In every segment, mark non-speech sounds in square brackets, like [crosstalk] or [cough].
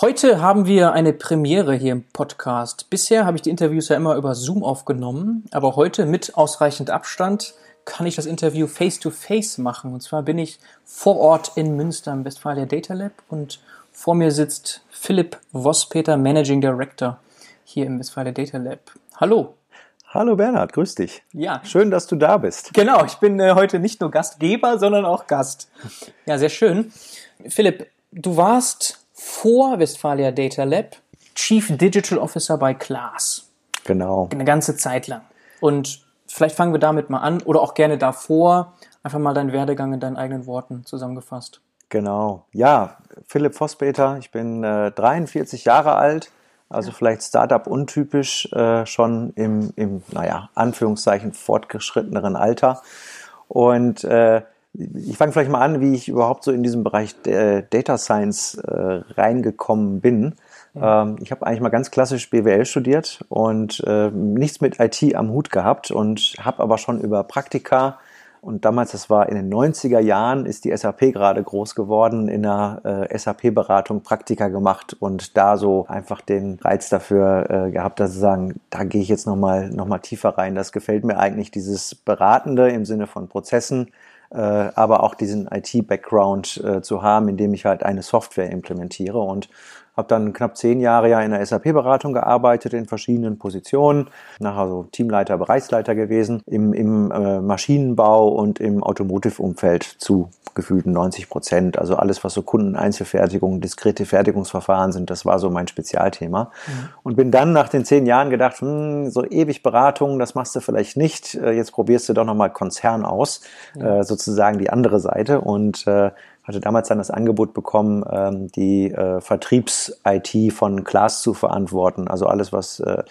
Heute haben wir eine Premiere hier im Podcast. Bisher habe ich die Interviews ja immer über Zoom aufgenommen, aber heute mit ausreichend Abstand kann ich das Interview face-to-face -face machen. Und zwar bin ich vor Ort in Münster im Westfalia Data Lab und vor mir sitzt Philipp Vosspeter, Managing Director hier im Westfalia Data Lab. Hallo. Hallo Bernhard, grüß dich. Ja. Schön, dass du da bist. Genau, ich bin äh, heute nicht nur Gastgeber, sondern auch Gast. Ja, sehr schön. Philipp, du warst vor Westfalia Data Lab Chief Digital Officer bei Klaas. Genau. Eine ganze Zeit lang. Und vielleicht fangen wir damit mal an oder auch gerne davor. Einfach mal deinen Werdegang in deinen eigenen Worten zusammengefasst. Genau. Ja, Philipp Vosspeter, ich bin äh, 43 Jahre alt, also ja. vielleicht Startup untypisch, äh, schon im, im, naja, Anführungszeichen fortgeschritteneren Alter. Und äh, ich fange vielleicht mal an, wie ich überhaupt so in diesem Bereich Data Science äh, reingekommen bin. Ja. Ähm, ich habe eigentlich mal ganz klassisch BWL studiert und äh, nichts mit IT am Hut gehabt und habe aber schon über Praktika und damals, das war in den 90er Jahren, ist die SAP gerade groß geworden, in der äh, SAP-Beratung Praktika gemacht und da so einfach den Reiz dafür äh, gehabt, dass sie sagen, da gehe ich jetzt nochmal noch mal tiefer rein. Das gefällt mir eigentlich, dieses Beratende im Sinne von Prozessen, aber auch diesen IT-Background äh, zu haben, indem ich halt eine Software implementiere. Und habe dann knapp zehn Jahre ja in der SAP-Beratung gearbeitet, in verschiedenen Positionen. Nachher so Teamleiter, Bereichsleiter gewesen, im, im äh, Maschinenbau und im Automotive-Umfeld zu gefühlten 90 Prozent. Also alles, was so Kundeneinzelfertigung, diskrete Fertigungsverfahren sind, das war so mein Spezialthema. Mhm. Und bin dann nach den zehn Jahren gedacht, hm, so ewig Beratung, das machst du vielleicht nicht. Äh, jetzt probierst du doch nochmal Konzern aus, mhm. äh, sozusagen die andere Seite. Und äh, hatte damals dann das Angebot bekommen, ähm, die äh, Vertriebs-IT von Klaas zu verantworten. Also alles, was äh,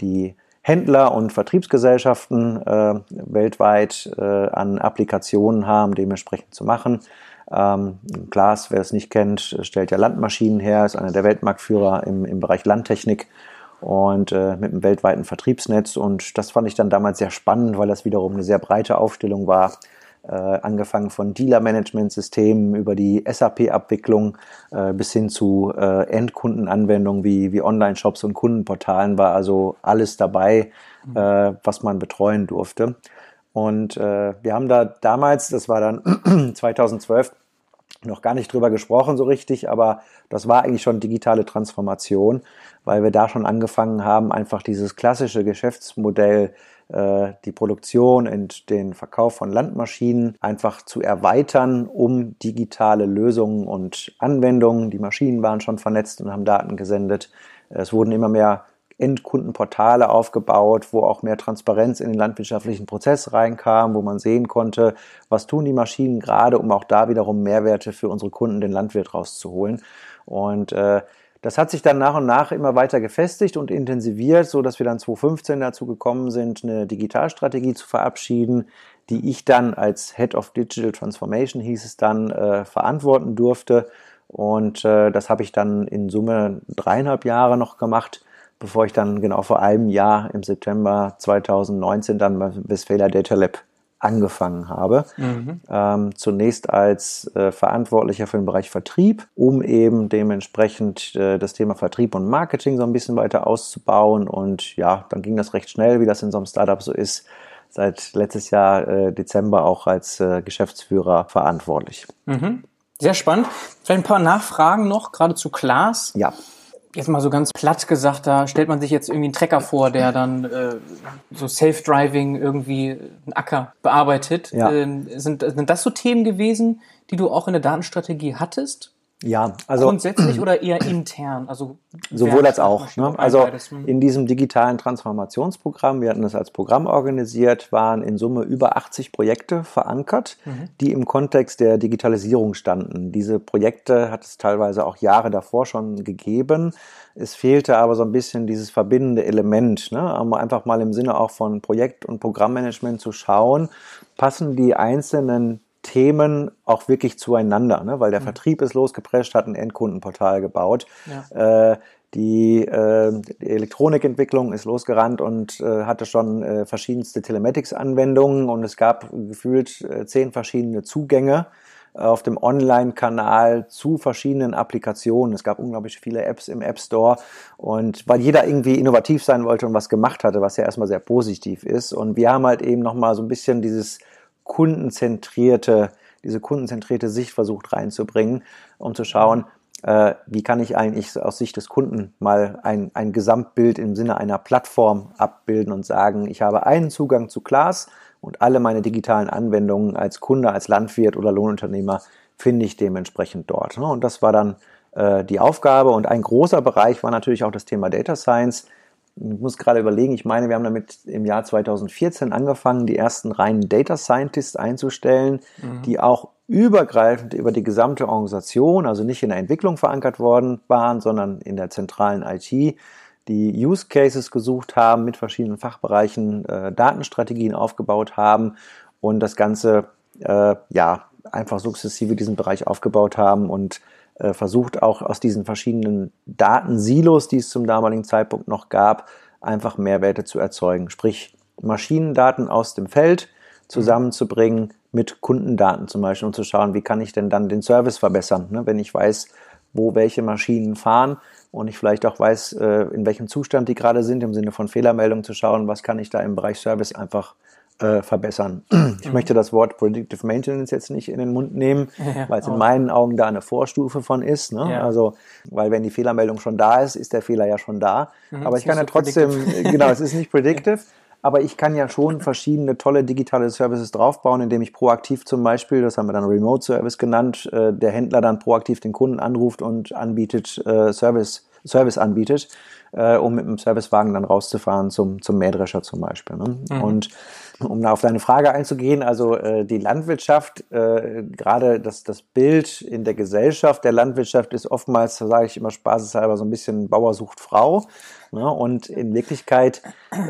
die Händler und Vertriebsgesellschaften äh, weltweit äh, an Applikationen haben, dementsprechend zu machen. Ähm, Glas, wer es nicht kennt, stellt ja Landmaschinen her, ist einer der Weltmarktführer im, im Bereich Landtechnik und äh, mit einem weltweiten Vertriebsnetz. Und das fand ich dann damals sehr spannend, weil das wiederum eine sehr breite Aufstellung war äh, angefangen von Dealer-Management-Systemen über die SAP-Abwicklung äh, bis hin zu äh, Endkundenanwendungen wie, wie Online-Shops und Kundenportalen war also alles dabei, mhm. äh, was man betreuen durfte. Und äh, wir haben da damals, das war dann [clears throat] 2012, noch gar nicht drüber gesprochen so richtig, aber das war eigentlich schon digitale Transformation, weil wir da schon angefangen haben, einfach dieses klassische Geschäftsmodell äh, die Produktion und den Verkauf von Landmaschinen einfach zu erweitern, um digitale Lösungen und Anwendungen. Die Maschinen waren schon vernetzt und haben Daten gesendet. Es wurden immer mehr Endkundenportale aufgebaut, wo auch mehr Transparenz in den landwirtschaftlichen Prozess reinkam, wo man sehen konnte, was tun die Maschinen gerade, um auch da wiederum Mehrwerte für unsere Kunden, den Landwirt rauszuholen. Und äh, das hat sich dann nach und nach immer weiter gefestigt und intensiviert, so dass wir dann 2015 dazu gekommen sind, eine Digitalstrategie zu verabschieden, die ich dann als Head of Digital Transformation hieß es dann äh, verantworten durfte. Und äh, das habe ich dann in Summe dreieinhalb Jahre noch gemacht, bevor ich dann genau vor einem Jahr im September 2019 dann bei Westphalia Data Lab angefangen habe. Mhm. Ähm, zunächst als äh, Verantwortlicher für den Bereich Vertrieb, um eben dementsprechend äh, das Thema Vertrieb und Marketing so ein bisschen weiter auszubauen. Und ja, dann ging das recht schnell, wie das in so einem Startup so ist. Seit letztes Jahr äh, Dezember auch als äh, Geschäftsführer verantwortlich. Mhm. Sehr spannend. Vielleicht ein paar Nachfragen noch, gerade zu Klaas. Ja jetzt mal so ganz platt gesagt, da stellt man sich jetzt irgendwie einen Trecker vor, der dann äh, so Self-Driving irgendwie einen Acker bearbeitet. Ja. Ähm, sind, sind das so Themen gewesen, die du auch in der Datenstrategie hattest? Ja, also grundsätzlich [clears throat] oder eher intern? Also sowohl als auch. Ne? Also in diesem digitalen Transformationsprogramm, wir hatten das als Programm organisiert, waren in Summe über 80 Projekte verankert, mhm. die im Kontext der Digitalisierung standen. Diese Projekte hat es teilweise auch Jahre davor schon gegeben. Es fehlte aber so ein bisschen dieses verbindende Element, ne? einfach mal im Sinne auch von Projekt- und Programmmanagement zu schauen, passen die einzelnen Themen auch wirklich zueinander, ne? weil der mhm. Vertrieb ist losgeprescht, hat ein Endkundenportal gebaut. Ja. Äh, die, äh, die Elektronikentwicklung ist losgerannt und äh, hatte schon äh, verschiedenste Telematics-Anwendungen und es gab gefühlt äh, zehn verschiedene Zugänge auf dem Online-Kanal zu verschiedenen Applikationen. Es gab unglaublich viele Apps im App Store und weil jeder irgendwie innovativ sein wollte und was gemacht hatte, was ja erstmal sehr positiv ist. Und wir haben halt eben nochmal so ein bisschen dieses kundenzentrierte, diese kundenzentrierte Sicht versucht reinzubringen, um zu schauen, äh, wie kann ich eigentlich aus Sicht des Kunden mal ein, ein Gesamtbild im Sinne einer Plattform abbilden und sagen, ich habe einen Zugang zu Klaas und alle meine digitalen Anwendungen als Kunde, als Landwirt oder Lohnunternehmer finde ich dementsprechend dort. Ne? Und das war dann äh, die Aufgabe und ein großer Bereich war natürlich auch das Thema Data Science ich muss gerade überlegen, ich meine, wir haben damit im Jahr 2014 angefangen, die ersten reinen Data Scientists einzustellen, mhm. die auch übergreifend über die gesamte Organisation, also nicht in der Entwicklung verankert worden waren, sondern in der zentralen IT, die Use Cases gesucht haben, mit verschiedenen Fachbereichen äh, Datenstrategien aufgebaut haben und das Ganze äh, ja einfach sukzessive diesen Bereich aufgebaut haben und versucht auch aus diesen verschiedenen Datensilos, die es zum damaligen Zeitpunkt noch gab, einfach Mehrwerte zu erzeugen. Sprich, Maschinendaten aus dem Feld zusammenzubringen mit Kundendaten zum Beispiel und zu schauen, wie kann ich denn dann den Service verbessern, ne? wenn ich weiß, wo welche Maschinen fahren und ich vielleicht auch weiß, äh, in welchem Zustand die gerade sind, im Sinne von Fehlermeldungen zu schauen, was kann ich da im Bereich Service einfach äh, verbessern. [clears throat] Ich mhm. möchte das Wort Predictive Maintenance jetzt nicht in den Mund nehmen, [laughs] ja, weil es in meinen Augen da eine Vorstufe von ist. Ne? Ja. Also, weil wenn die Fehlermeldung schon da ist, ist der Fehler ja schon da. Mhm, aber ich kann ja trotzdem, genau, es ist nicht [laughs] predictive. Aber ich kann ja schon verschiedene tolle digitale Services draufbauen, indem ich proaktiv zum Beispiel, das haben wir dann Remote Service genannt, äh, der Händler dann proaktiv den Kunden anruft und anbietet, äh, Service, Service anbietet, äh, um mit dem Servicewagen dann rauszufahren zum, zum Mähdrescher zum Beispiel. Ne? Mhm. Und um auf deine Frage einzugehen, also äh, die Landwirtschaft, äh, gerade das, das Bild in der Gesellschaft der Landwirtschaft ist oftmals, sage ich immer spaßeshalber, so ein bisschen Bauer sucht Frau. Ne? Und in Wirklichkeit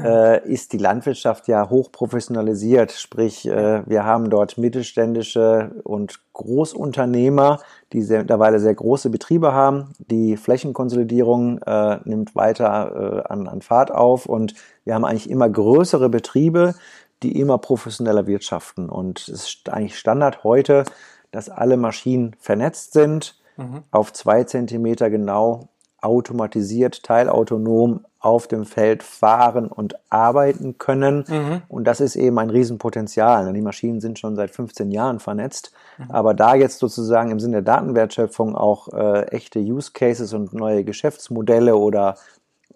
äh, ist die Landwirtschaft ja hochprofessionalisiert. Sprich, äh, wir haben dort mittelständische und Großunternehmer, die sehr, mittlerweile sehr große Betriebe haben. Die Flächenkonsolidierung äh, nimmt weiter äh, an, an Fahrt auf und wir haben eigentlich immer größere Betriebe, die immer professioneller wirtschaften. Und es ist eigentlich Standard heute, dass alle Maschinen vernetzt sind, mhm. auf zwei Zentimeter genau automatisiert, teilautonom auf dem Feld fahren und arbeiten können. Mhm. Und das ist eben ein Riesenpotenzial. Die Maschinen sind schon seit 15 Jahren vernetzt. Mhm. Aber da jetzt sozusagen im Sinne der Datenwertschöpfung auch äh, echte Use Cases und neue Geschäftsmodelle oder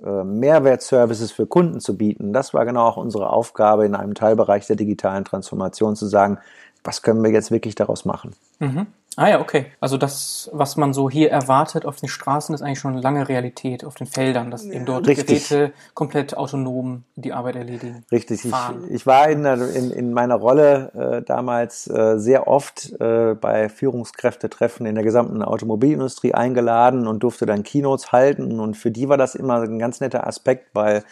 Mehrwertservices für Kunden zu bieten. Das war genau auch unsere Aufgabe in einem Teilbereich der digitalen Transformation zu sagen, was können wir jetzt wirklich daraus machen. Mhm. Ah ja, okay. Also das, was man so hier erwartet auf den Straßen, ist eigentlich schon lange Realität auf den Feldern, dass eben dort Richtig. Geräte komplett autonom die Arbeit erledigen. Richtig. Ich, ich, war in, in, in meiner Rolle äh, damals äh, sehr oft äh, bei Führungskräftetreffen in der gesamten Automobilindustrie eingeladen und durfte dann Keynotes halten. Und für die war das immer ein ganz netter Aspekt, weil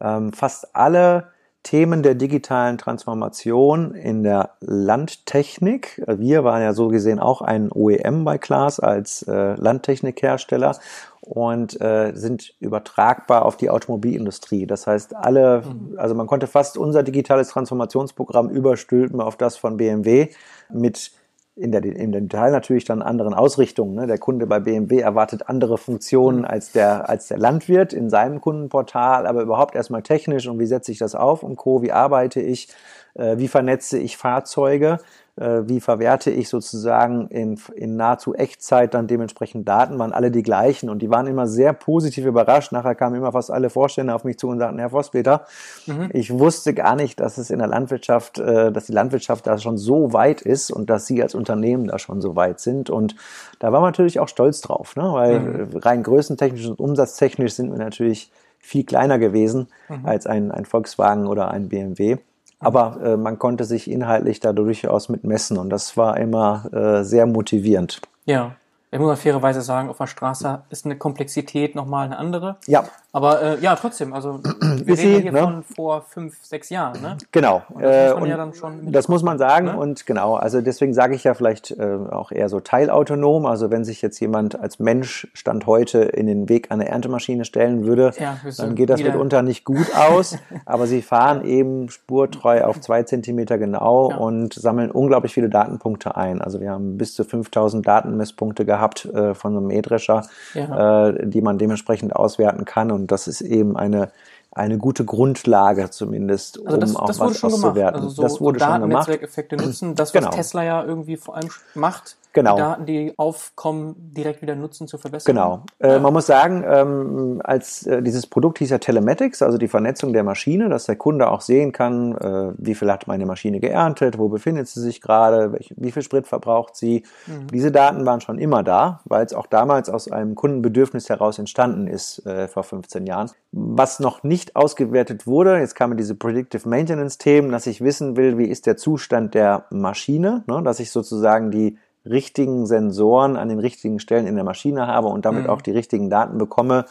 ähm, fast alle Themen der digitalen Transformation in der Landtechnik. Wir waren ja so gesehen auch ein OEM bei Klaas als äh, Landtechnikhersteller und äh, sind übertragbar auf die Automobilindustrie. Das heißt, alle, mhm. also man konnte fast unser digitales Transformationsprogramm überstülpen auf das von BMW mit in der, in der Detail natürlich dann anderen Ausrichtungen. Ne? Der Kunde bei BMW erwartet andere Funktionen als der, als der Landwirt in seinem Kundenportal, aber überhaupt erstmal technisch und wie setze ich das auf und Co., wie arbeite ich. äh, wie vernetze ich Fahrzeuge, wie verwerte ich sozusagen in, in nahezu Echtzeit dann dementsprechend Daten, waren alle die gleichen und die waren immer sehr positiv überrascht. Nachher kamen immer fast alle Vorstände auf mich zu und sagten, Herr Vosspeter, mhm. ich wusste gar nicht, dass es in der Landwirtschaft, äh, dass die Landwirtschaft da schon so weit ist und dass Sie als Unternehmen da schon so weit sind und da war man natürlich auch stolz drauf, ne? weil mhm. rein größentechnisch und umsatztechnisch sind wir natürlich viel kleiner gewesen mhm. als ein, ein Volkswagen oder ein BMW. Aber äh, man konnte sich inhaltlich da durchaus mit messen und das war immer äh, sehr motivierend. Ja. Ich muss mal fairerweise sagen, auf der Straße ist eine Komplexität nochmal eine andere. Ja. Aber äh, ja, trotzdem, also [clears throat] wir reden hier ne? von vor fünf, sechs Jahren, ne? Genau. Und das, muss man, äh, ja dann schon das muss man sagen ne? und genau, also deswegen sage ich ja vielleicht äh, auch eher so teilautonom. Also wenn sich jetzt jemand als Mensch Stand heute in den Weg einer Erntemaschine stellen würde, ja, dann geht das mitunter nicht gut aus. [laughs] aber sie fahren eben spurtreu auf zwei Zentimeter genau ja. und sammeln unglaublich viele Datenpunkte ein. Also wir haben bis zu 5000 Datenmesspunkte gehabt gehabt äh, von einem Mähdrescher, ja. äh, die man dementsprechend auswerten kann. Und das ist eben eine eine gute Grundlage zumindest, also das, um auch das was auszuwerten. Also so, das wurde so schon gemacht. Netzwerkeffekte nutzen, das was genau. Tesla ja irgendwie vor allem macht, genau. die Daten, die aufkommen, direkt wieder nutzen zur Verbesserung. Genau. Äh, man muss sagen, ähm, als äh, dieses Produkt hieß ja Telematics, also die Vernetzung der Maschine, dass der Kunde auch sehen kann, äh, wie viel hat meine Maschine geerntet, wo befindet sie sich gerade, wie viel Sprit verbraucht sie. Mhm. Diese Daten waren schon immer da, weil es auch damals aus einem Kundenbedürfnis heraus entstanden ist äh, vor 15 Jahren. Was noch nicht ausgewertet wurde, jetzt kamen diese Predictive Maintenance Themen, dass ich wissen will, wie ist der Zustand der Maschine, ne, dass ich sozusagen die richtigen Sensoren an den richtigen Stellen in der Maschine habe und damit mhm. auch die richtigen Daten bekomme,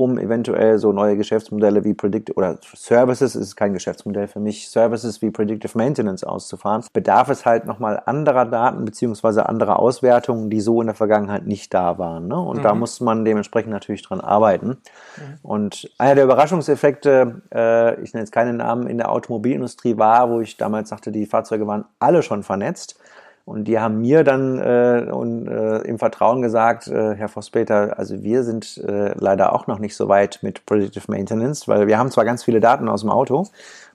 um eventuell so neue Geschäftsmodelle wie Predictive oder Services, ist kein Geschäftsmodell für mich, Services wie Predictive Maintenance auszufahren, bedarf es halt nochmal anderer Daten beziehungsweise anderer Auswertungen, die so in der Vergangenheit nicht da waren. Ne? Und mhm. da muss man dementsprechend natürlich dran arbeiten. Mhm. Und einer der Überraschungseffekte, äh, ich nenne jetzt keine Namen, in der Automobilindustrie war, wo ich damals sagte, die Fahrzeuge waren alle schon vernetzt. Und die haben mir dann äh, und, äh, im Vertrauen gesagt, äh, Herr Vosspeter, also wir sind äh, leider auch noch nicht so weit mit Predictive Maintenance, weil wir haben zwar ganz viele Daten aus dem Auto,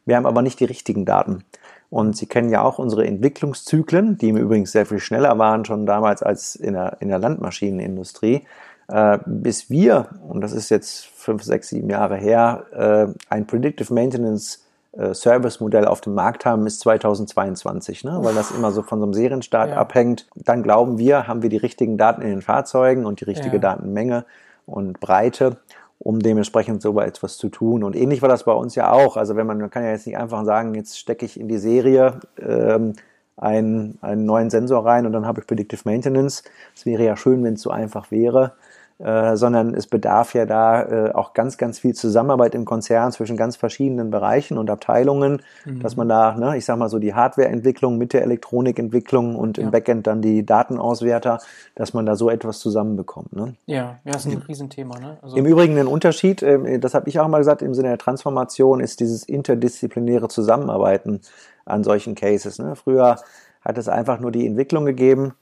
wir haben aber nicht die richtigen Daten. Und Sie kennen ja auch unsere Entwicklungszyklen, die im Übrigen sehr viel schneller waren, schon damals als in der, in der Landmaschinenindustrie. Äh, bis wir, und das ist jetzt fünf, sechs, sieben Jahre her, äh, ein Predictive Maintenance äh, Service-Modell auf dem Markt haben, ist 2022, ne? weil das immer so von so einem Serienstart ja. abhängt. Dann glauben wir, haben wir die richtigen Daten in den Fahrzeugen und die richtige ja. Datenmenge und Breite, um dementsprechend so etwas zu tun. Und ähnlich war das bei uns ja auch. Also wenn man, man kann ja jetzt nicht einfach sagen, jetzt stecke ich in die Serie ähm, einen, einen neuen Sensor rein und dann habe ich Predictive Maintenance. Es wäre ja schön, wenn es so einfach wäre. Äh, sondern es bedarf ja da äh, auch ganz, ganz viel Zusammenarbeit im Konzern zwischen ganz verschiedenen Bereichen und Abteilungen, mhm. dass man da, ne, ich sag mal so, die Hardwareentwicklung mit der Elektronikentwicklung und ja. im Backend dann die Datenauswerter, dass man da so etwas zusammenbekommt. Ne? Ja, ja, ist ein Riesenthema. Ne? Also Im Übrigen ein Unterschied, äh, das habe ich auch mal gesagt, im Sinne der Transformation ist dieses interdisziplinäre Zusammenarbeiten an solchen Cases. Ne? Früher hat es einfach nur die Entwicklung gegeben,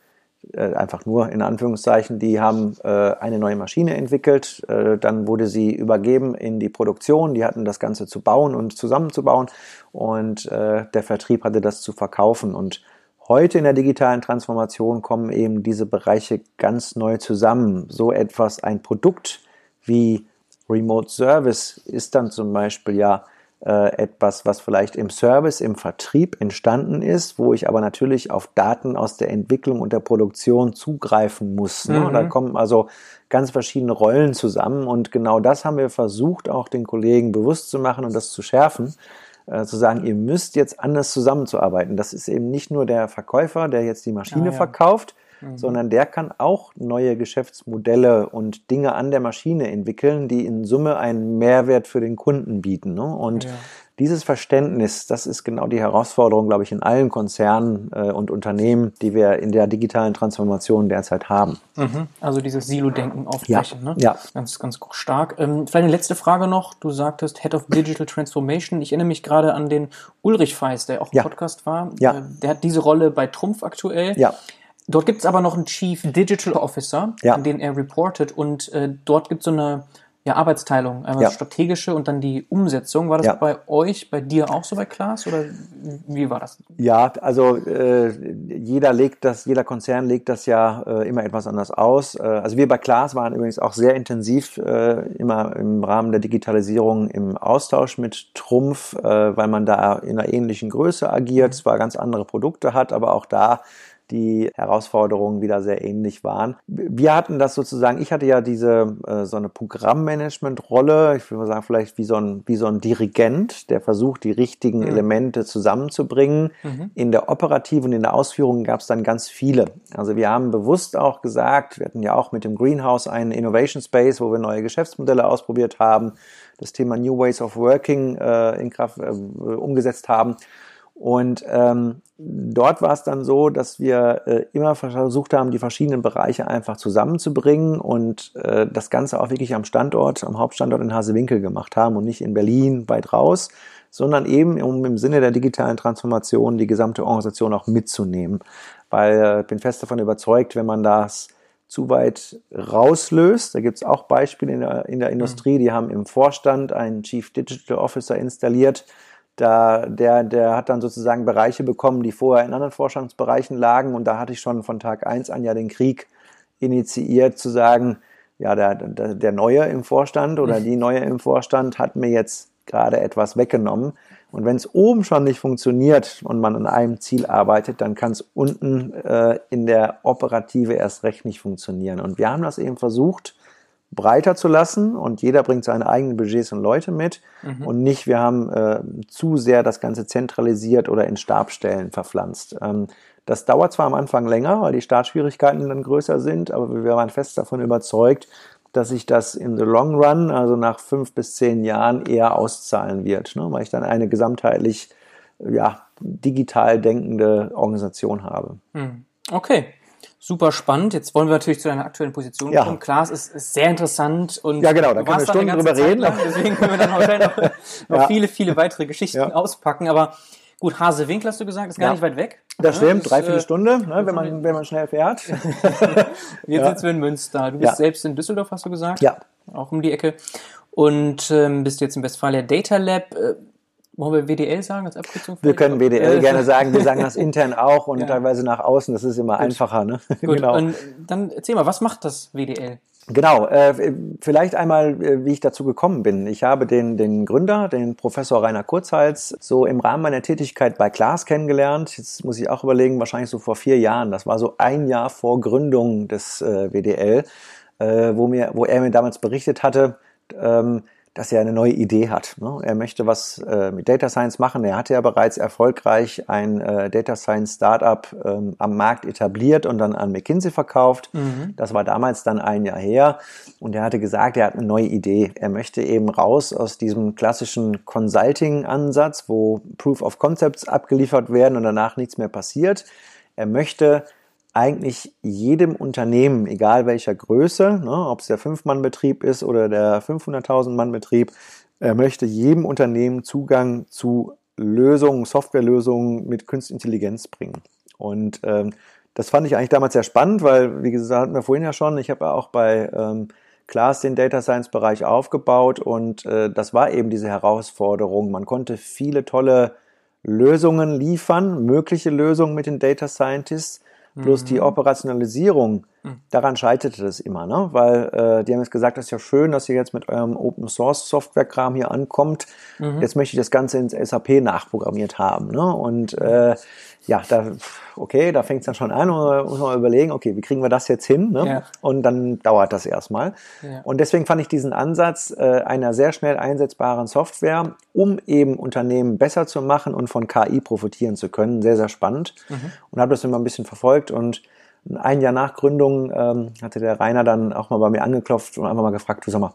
einfach nur in Anführungszeichen, die haben äh, eine neue Maschine entwickelt, äh, dann wurde sie übergeben in die Produktion, die hatten das Ganze zu bauen und zusammenzubauen. Und äh, der Vertrieb hatte das zu verkaufen. Und Heute in der digitalen Transformation kommen eben diese Bereiche ganz neu zusammen. So etwas, ein Produkt wie Remote Service ist dann zum Beispiel ja äh, etwas, was vielleicht im Service, im Vertrieb entstanden ist, wo ich aber natürlich auf Daten aus der Entwicklung und der Produktion zugreifen muss. Ne? Mhm. Da kommen also ganz verschiedene Rollen zusammen und genau das haben wir versucht, auch den Kollegen bewusst zu machen und das zu schärfen. Äh, zu sagen, ihr müsst jetzt anders zusammenzuarbeiten. Das ist eben nicht nur der Verkäufer, der jetzt die Maschine ah, ja. verkauft, mhm. sondern der kann auch neue Geschäftsmodelle und Dinge an der Maschine entwickeln, die in Summe einen Mehrwert für den Kunden bieten. Ne? Und ja. dieses Verständnis, das ist genau die Herausforderung, glaube ich, in allen Konzernen äh, und Unternehmen, die wir in der digitalen Transformation derzeit haben. Mhm. Also dieses Silo-Denken aufbrechen. Ja. Ne? ja. Ganz, ganz stark. Ähm, vielleicht eine letzte Frage noch. Du sagtest Head of Digital Transformation. Ich erinnere mich gerade an den Ulrich Feist, der auch im ja. Podcast war. Ja. Äh, der hat diese Rolle bei Trumpf aktuell. Ja. Dort gibt es aber noch einen Chief Digital Officer, ja. an den er reportet und äh, dort gibt es so eine ja, Arbeitsteilung, einmal Ja. strategische und dann die Umsetzung. War das Ja. bei euch, bei dir auch so bei Klaas oder wie war das? Ja, also äh, jeder legt das, jeder Konzern legt das ja äh, immer etwas anders aus. Äh, also wir bei Klaas waren übrigens auch sehr intensiv äh, immer im Rahmen der Digitalisierung im Austausch mit Trumpf, äh, weil man da in einer ähnlichen Größe agiert, zwar ganz andere Produkte hat, aber auch da die Herausforderungen wieder sehr ähnlich waren. Wir hatten das sozusagen, ich hatte ja diese äh, so eine Programmmanagement-Rolle, ich würde mal sagen, vielleicht wie so ein, wie so ein Dirigent, der versucht, die richtigen Elemente zusammenzubringen. In der operativen und in der Ausführung gab es dann ganz viele. Also wir haben bewusst auch gesagt, wir hatten ja auch mit dem Greenhouse einen Innovation Space, wo wir neue Geschäftsmodelle ausprobiert haben, das Thema New Ways of Working äh, in Kraft äh, umgesetzt haben. Und ähm, dort war es dann so, dass wir äh, immer versucht haben, die verschiedenen Bereiche einfach zusammenzubringen und äh, das Ganze auch wirklich am Standort, am Hauptstandort in Hasewinkel gemacht haben und nicht in Berlin weit raus, sondern eben um im Sinne der digitalen Transformation die gesamte Organisation auch mitzunehmen. Weil äh, ich bin fest davon überzeugt, wenn man das zu weit rauslöst. Da gibt es auch Beispiele in der, in der Industrie, die haben im Vorstand einen Chief Digital Officer installiert, da, der, der hat dann sozusagen Bereiche bekommen, die vorher in anderen Vorstandsbereichen lagen. Und da hatte ich schon von Tag eins an ja den Krieg initiiert, zu sagen, ja, der, der, der Neue im Vorstand oder die Neue im Vorstand hat mir jetzt gerade etwas weggenommen. Und wenn es oben schon nicht funktioniert und man an einem Ziel arbeitet, dann kann es unten äh, in der Operative erst recht nicht funktionieren. Und wir haben das eben versucht, breiter zu lassen und jeder bringt seine eigenen Budgets und Leute mit und nicht, wir haben äh, zu sehr das Ganze zentralisiert oder in Stabstellen verpflanzt. Ähm, das dauert zwar am Anfang länger, weil die Startschwierigkeiten dann größer sind, aber wir waren fest davon überzeugt, dass sich das in the long run, also nach fünf bis zehn Jahren, eher auszahlen wird, ne? weil ich dann eine gesamtheitlich ja, digital denkende Organisation habe. Okay. Super spannend. Jetzt wollen wir natürlich zu deiner aktuellen Position Ja. kommen. Klar, es ist, ist sehr interessant und Ja, genau, da können wir Stunden drüber reden. Lang, deswegen können wir dann wahrscheinlich [laughs] noch, noch Ja. viele, viele weitere Geschichten Ja. auspacken. Aber gut, Hasewinkel hast du gesagt, ist gar nicht weit weg. Das Ja, stimmt, dreiviertel äh, Stunde, ne, wenn, man, wenn man schnell fährt. [laughs] [laughs] Jetzt sitzen wir in Münster. Du bist selbst in Düsseldorf, hast du gesagt? Ja. Auch um die Ecke. Und ähm, bist jetzt in Westfalia Data Lab. Wollen wir WDL sagen als Abkürzung? Wir können WDL Äh, gerne sagen, wir sagen das [laughs] intern auch und Ja. teilweise nach außen, das ist immer einfacher. Ne? [laughs] Gut, genau. und dann erzähl mal, was macht das WDL? Genau, äh, vielleicht einmal, äh, wie ich dazu gekommen bin. Ich habe den, den Gründer, den Professor Rainer Kurzhals, so im Rahmen meiner Tätigkeit bei Klaas kennengelernt. Jetzt muss ich auch überlegen, wahrscheinlich so vor vier Jahren. Das war so ein Jahr vor Gründung des äh, WDL, äh, wo, mir, wo er mir damals berichtet hatte, ähm, dass er eine neue Idee hat. Ne? Er möchte was äh, mit Data Science machen. Er hatte ja bereits erfolgreich ein äh, Data Science Startup ähm, am Markt etabliert und dann an McKinsey verkauft. Das war damals dann ein Jahr her. Und er hatte gesagt, er hat eine neue Idee. Er möchte eben raus aus diesem klassischen Consulting-Ansatz, wo Proof of Concepts abgeliefert werden und danach nichts mehr passiert. Er möchte eigentlich jedem Unternehmen, egal welcher Größe, ne, ob es der Fünf-Mann-Betrieb ist oder der 500.000-Mann-Betrieb, er möchte jedem Unternehmen Zugang zu Lösungen, Softwarelösungen mit Künstliche Intelligenz bringen. Und ähm, das fand ich eigentlich damals sehr spannend, weil, wie gesagt, hatten wir vorhin ja schon, ich habe ja auch bei ähm, Klaas den Data Science Bereich aufgebaut und äh, das war eben diese Herausforderung. Man konnte viele tolle Lösungen liefern, mögliche Lösungen mit den Data Scientists, bloß die Operationalisierung, daran scheiterte es immer, ne? weil äh, die haben jetzt gesagt, das ist ja schön, dass ihr jetzt mit eurem Open Source Software-Kram hier ankommt. Jetzt möchte ich das Ganze ins SAP nachprogrammiert haben. Ne? Und äh, ja, da, okay, da fängt es dann schon an und muss man überlegen, okay, wie kriegen wir das jetzt hin? Ne? Ja. Und dann dauert das erstmal. Ja. Und deswegen fand ich diesen Ansatz äh, einer sehr schnell einsetzbaren Software, um eben Unternehmen besser zu machen und von KI profitieren zu können, sehr, sehr spannend. Und habe das immer ein bisschen verfolgt und ein Jahr nach Gründung ähm, hatte der Rainer dann auch mal bei mir angeklopft und einfach mal gefragt, du sag mal,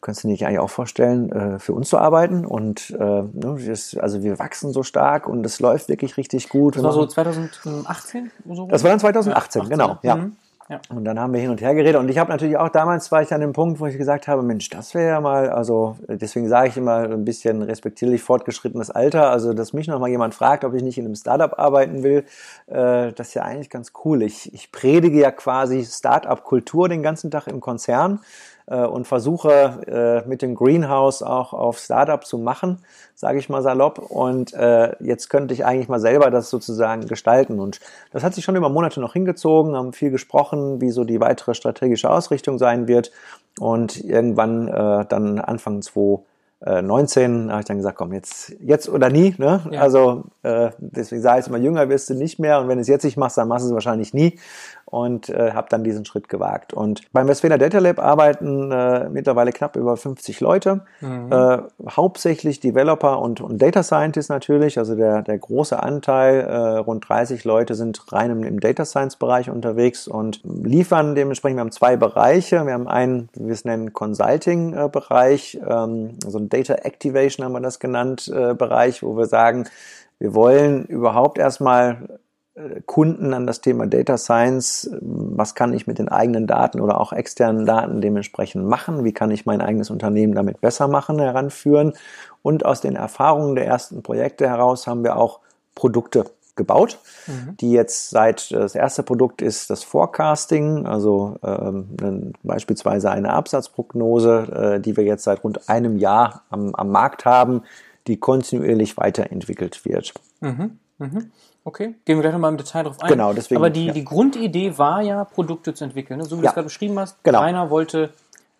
könntest du dir nicht eigentlich auch vorstellen, äh, für uns zu arbeiten? Und äh, ne, das, also wir wachsen so stark und es läuft wirklich richtig gut. Das war so 2018? So Das war dann 2018, 18, genau. Ja. Mhm. Ja. Und dann haben wir hin und her geredet. Und ich habe natürlich auch damals war ich an dem Punkt, wo ich gesagt habe, Mensch, das wäre ja mal, also deswegen sage ich immer ein bisschen respektierlich fortgeschrittenes Alter. Also, dass mich noch mal jemand fragt, ob ich nicht in einem Startup arbeiten will, äh, das ist ja eigentlich ganz cool. Ich, ich predige ja quasi Startup-Kultur den ganzen Tag im Konzern. Äh, und versuche äh, mit dem Greenhouse auch auf Startup zu machen, sage ich mal salopp. Und äh, jetzt könnte ich eigentlich mal selber das sozusagen gestalten. Und das hat sich schon über Monate noch hingezogen, haben viel gesprochen, wie so die weitere strategische Ausrichtung sein wird. Und irgendwann äh, dann Anfang 2019 19 habe ich dann gesagt, komm, jetzt, jetzt oder nie. Ne? Ja. Also äh, deswegen sage ich immer, jünger wirst du nicht mehr und wenn du es jetzt nicht machst, dann machst du es wahrscheinlich nie und äh, habe dann diesen Schritt gewagt. Und beim Westfäler Data Lab arbeiten äh, mittlerweile knapp über 50 Leute, mhm. äh, hauptsächlich Developer und, und Data Scientists natürlich. Also der, der große Anteil, äh, rund 30 Leute sind rein im, im Data Science Bereich unterwegs und liefern dementsprechend, wir haben zwei Bereiche. Wir haben einen, wie wir es nennen, Consulting äh, Bereich, ähm, so ein Data Activation haben wir das genannt, äh, Bereich, wo wir sagen, wir wollen überhaupt erstmal Kunden an das Thema Data Science, was kann ich mit den eigenen Daten oder auch externen Daten dementsprechend machen, wie kann ich mein eigenes Unternehmen damit besser machen, heranführen. Und aus den Erfahrungen der ersten Projekte heraus haben wir auch Produkte gebaut, mhm. die jetzt seit das erste Produkt ist das Forecasting, also ähm, beispielsweise eine Absatzprognose, äh, die wir jetzt seit rund einem Jahr am, am Markt haben, die kontinuierlich weiterentwickelt wird. Mhm. Mhm. Okay, gehen wir gleich nochmal im Detail drauf ein. Genau, deswegen. Aber die, ja. die Grundidee war ja, Produkte zu entwickeln. Ne? So wie ja. du es gerade beschrieben hast. Genau. Rainer wollte